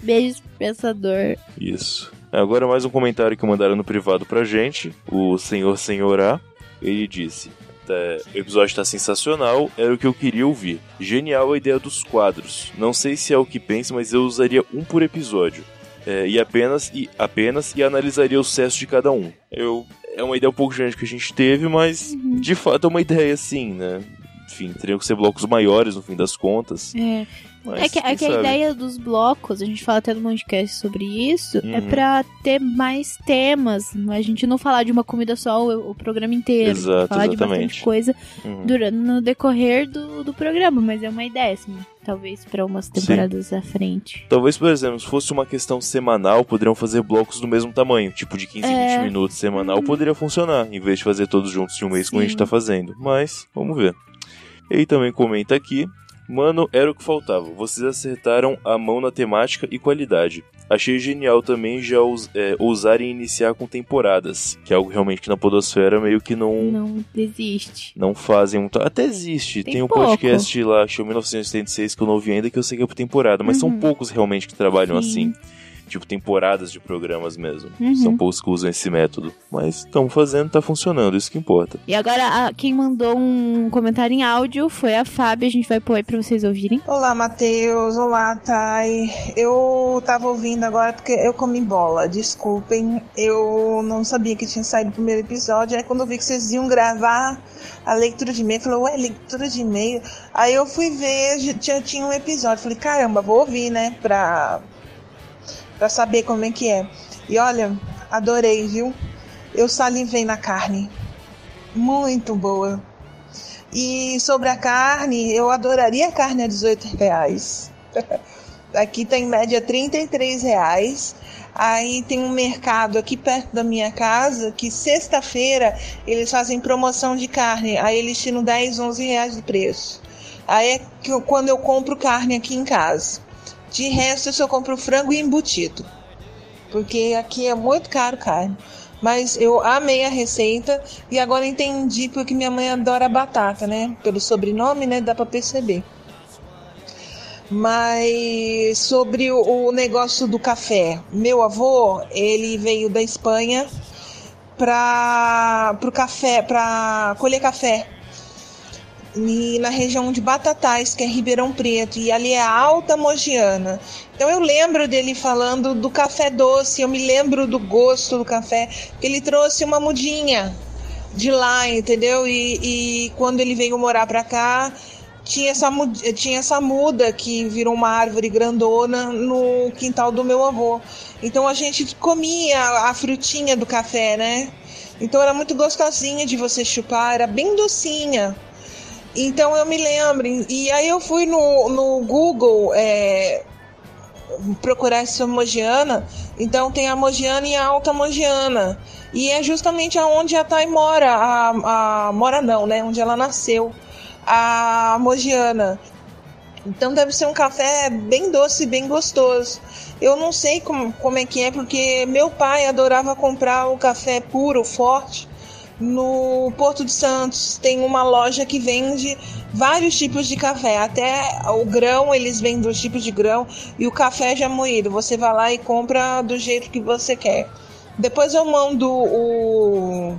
Speaker 2: Beijos pro pensador.
Speaker 3: Isso. Agora mais um comentário que mandaram no privado pra gente. O senhor senhorá. Ele disse. "É, O episódio tá sensacional, era o que eu queria ouvir. Genial a ideia dos quadros. Não sei se é o que pensa, mas eu usaria um por episódio. É, e apenas e apenas e analisaria o sucesso de cada um. Eu é uma ideia um pouco grande que a gente teve, mas de fato é uma ideia assim, né? Enfim, teriam que ser blocos maiores no fim das contas.
Speaker 2: É.
Speaker 3: Mas
Speaker 2: é que, é que a ideia dos blocos, a gente fala até no podcast sobre isso, é
Speaker 3: Uhum.
Speaker 2: pra ter mais temas. A gente não falar de uma comida só o, o programa inteiro.
Speaker 3: Exato,
Speaker 2: falar de
Speaker 3: exatamente.
Speaker 2: bastante coisa
Speaker 3: Uhum.
Speaker 2: durante, no decorrer do, do programa, mas é uma ideia, assim. Talvez pra umas temporadas à frente.
Speaker 3: Talvez, por exemplo, se fosse uma questão semanal, poderiam fazer blocos do mesmo tamanho, tipo de 15,
Speaker 2: É.
Speaker 3: 20 minutos semanal, poderia funcionar, em vez de fazer todos juntos de um mês como a gente
Speaker 2: Sim.
Speaker 3: tá fazendo. Mas, vamos ver. Ele também comenta aqui. Mano, era o que faltava. Vocês acertaram a mão na temática e qualidade. Achei genial também já us- é, ousarem iniciar com temporadas, que é algo realmente que na Podosfera meio que não,
Speaker 2: Não desiste.
Speaker 3: não fazem muito. Até existe.
Speaker 2: Tem
Speaker 3: Tem, um
Speaker 2: pouco.
Speaker 3: podcast lá, que é o 1986, que eu não ouvi ainda, que eu sei que é por temporada. Mas são
Speaker 2: Uhum.
Speaker 3: poucos realmente que trabalham
Speaker 2: Sim.
Speaker 3: assim. Tipo, temporadas de programas mesmo.
Speaker 2: Uhum.
Speaker 3: São poucos que usam esse método. Mas estão fazendo, tá funcionando, isso que importa.
Speaker 2: E agora, a- quem mandou um comentário em áudio foi a Fábio. A gente vai pôr aí pra vocês ouvirem.
Speaker 14: Olá, Matheus. Olá, Thay. Eu tava ouvindo agora porque eu comi bola. Desculpem, eu não sabia que tinha saído o primeiro episódio. Aí quando eu vi que vocês iam gravar a leitura de e-mail, eu falei, ué, leitura de e-mail? Aí eu fui ver, já tinha, tinha um episódio. Falei, caramba, vou ouvir, né? Pra, pra saber como é que é. E olha, adorei, viu? Eu salivei na carne. Muito boa. E sobre a carne, eu adoraria carne a 18 reais. Aqui tá em média 33 reais. Aí tem um mercado aqui perto da minha casa que sexta-feira eles fazem promoção de carne. Aí eles tiram 10, 11 reais de preço. Aí é que eu- quando eu compro carne aqui em casa. De resto eu só compro frango e embutido. Porque aqui é muito caro carne. Mas eu amei a receita e agora entendi porque minha mãe adora batata, né? Pelo sobrenome, né? Dá pra perceber. Mas sobre o, o negócio do café, meu avô, ele veio da Espanha para pro café, para colher café. E na região de Batatais, que é Ribeirão Preto, e ali é Alta Mogiana. Então eu lembro dele falando do café doce, eu me lembro do gosto do café, que ele trouxe uma mudinha de lá, entendeu? E, e quando ele veio morar pra cá, tinha essa, tinha essa muda que virou uma árvore grandona no quintal do meu avô. Então a gente comia a frutinha do café, né? Então era muito gostosinha de você chupar, era bem docinha. Então eu me lembro. E aí eu fui no, no Google é, procurar essa mogiana, então tem a mogiana e a alta mogiana. E é justamente aonde a Thay mora, a, a mora não, né? Onde ela nasceu, a mogiana. Então deve ser um café bem doce, bem gostoso. Eu não sei como, como é que é, porque meu pai adorava comprar o café puro, forte, no Porto de Santos. Tem uma loja que vende vários tipos de café. Até o grão, eles vendem os tipos de grão e o café já moído. Você vai lá e compra do jeito que você quer. Depois eu mando o.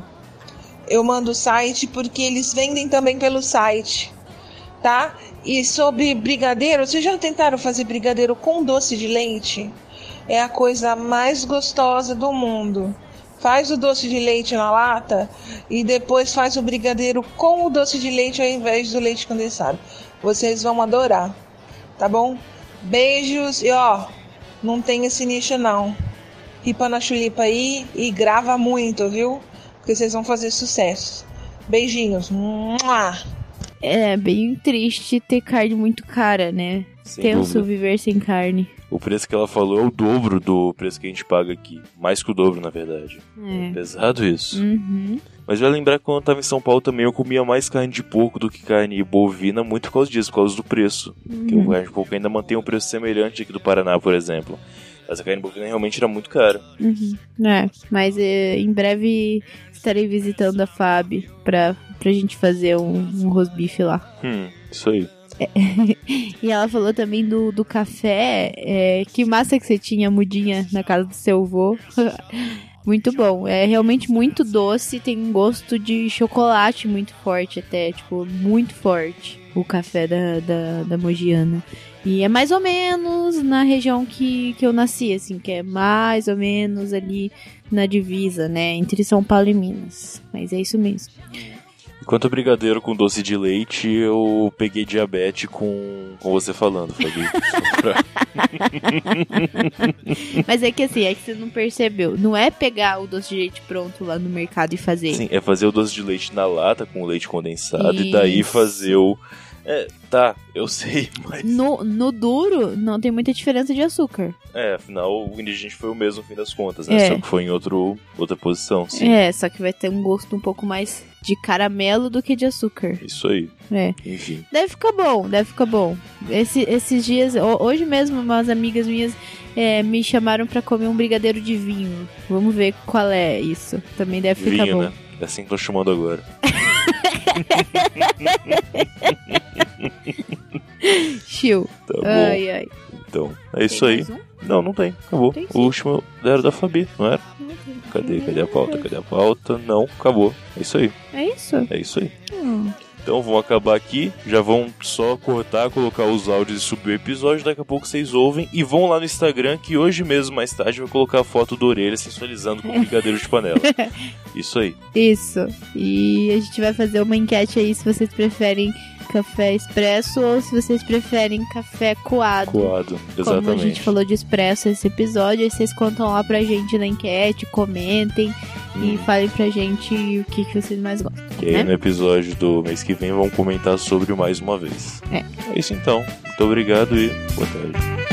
Speaker 14: Eu mando o site porque eles vendem também pelo site, tá? E sobre brigadeiro, vocês já tentaram fazer brigadeiro com doce de leite? É a coisa mais gostosa do mundo. Faz o doce de leite na lata e depois faz o brigadeiro com o doce de leite ao invés do leite condensado. Vocês vão adorar, tá bom? Beijos e ó, não tem esse nicho não. Ripa na chulipa aí e grava muito, viu? Porque vocês vão fazer sucesso. Beijinhos. Mua!
Speaker 2: É bem triste ter carne muito cara, né?
Speaker 3: Sem
Speaker 2: Tenso
Speaker 3: dúvida.
Speaker 2: viver sem carne.
Speaker 3: O preço que ela falou é o dobro do preço que a gente paga aqui. Mais que o dobro, na verdade.
Speaker 2: É.
Speaker 3: Pesado isso.
Speaker 2: Uhum.
Speaker 3: Mas vai lembrar que quando eu tava em São Paulo também eu comia mais carne de porco do que carne bovina, muito por causa disso, por causa do preço. Porque
Speaker 2: Uhum.
Speaker 3: o carne de porco ainda mantém um preço semelhante aqui do Paraná, por exemplo. Mas a carne bovina realmente era muito cara.
Speaker 2: Uhum. É, mas é, em breve estarei visitando a Fab pra, pra gente fazer um, um rosbife lá.
Speaker 3: Hum, isso aí.
Speaker 2: e ela falou também do, do café. é, que massa que você tinha mudinha na casa do seu avô. muito bom. É realmente muito doce, tem um gosto de chocolate muito forte até, tipo, muito forte. O café da, da, da Mogiana. E é mais ou menos na região que, que eu nasci, assim, que é mais ou menos ali na divisa, né? Entre São Paulo e Minas. Mas é isso mesmo.
Speaker 3: Enquanto brigadeiro com doce de leite, eu peguei diabetes com, com você falando, Fabi.
Speaker 2: Mas é que assim, é que você não percebeu. Não é pegar o doce de leite pronto lá no mercado e fazer.
Speaker 3: Sim, é fazer o doce de leite na lata com leite condensado e daí
Speaker 2: Isso.
Speaker 3: fazer o. É, tá, eu sei, mas.
Speaker 2: No, no duro, não tem muita diferença de açúcar.
Speaker 3: É, afinal o ingrediente foi o mesmo no fim das contas, né?
Speaker 2: É.
Speaker 3: Só que foi em outro, outra posição, sim.
Speaker 2: É, só que vai ter um gosto um pouco mais de caramelo do que de açúcar.
Speaker 3: Isso aí.
Speaker 2: É.
Speaker 3: Enfim.
Speaker 2: Deve ficar bom, deve ficar bom. Esse- esses dias, ho- hoje mesmo, umas amigas minhas é, me chamaram pra comer um brigadeiro de vinho. Vamos ver qual é isso. Também deve ficar
Speaker 3: Vinho,
Speaker 2: bom.
Speaker 3: né? É assim que tô chamando agora.
Speaker 2: Chill.
Speaker 3: Tá bom.
Speaker 2: Ai, ai.
Speaker 3: Então, é isso aí. Não, não tem. Acabou.
Speaker 2: Tem
Speaker 3: o último era da Fabi, não era? Cadê? Cadê a pauta? Cadê a pauta? Não, acabou. É isso aí.
Speaker 2: É isso?
Speaker 3: É isso aí.
Speaker 2: Hum.
Speaker 3: Então vamos acabar aqui. Já vão só cortar, colocar os áudios e subir o episódio. Daqui a pouco vocês ouvem. E vão lá no Instagram, que hoje mesmo, mais tarde, vai colocar a foto da orelha sensualizando com brigadeiro de panela. Isso aí.
Speaker 2: Isso. E a gente vai fazer uma enquete aí se vocês preferem café expresso ou se vocês preferem café coado.
Speaker 3: Coado,
Speaker 2: Como a gente
Speaker 3: exatamente.
Speaker 2: falou de expresso esse episódio, aí vocês contam lá pra gente na enquete, comentem e falem pra gente o que, que vocês mais gostam.
Speaker 3: E aí
Speaker 2: né?
Speaker 3: no episódio do mês que vem vamos comentar sobre mais uma vez.
Speaker 2: É.
Speaker 3: É isso então. Muito obrigado e boa tarde.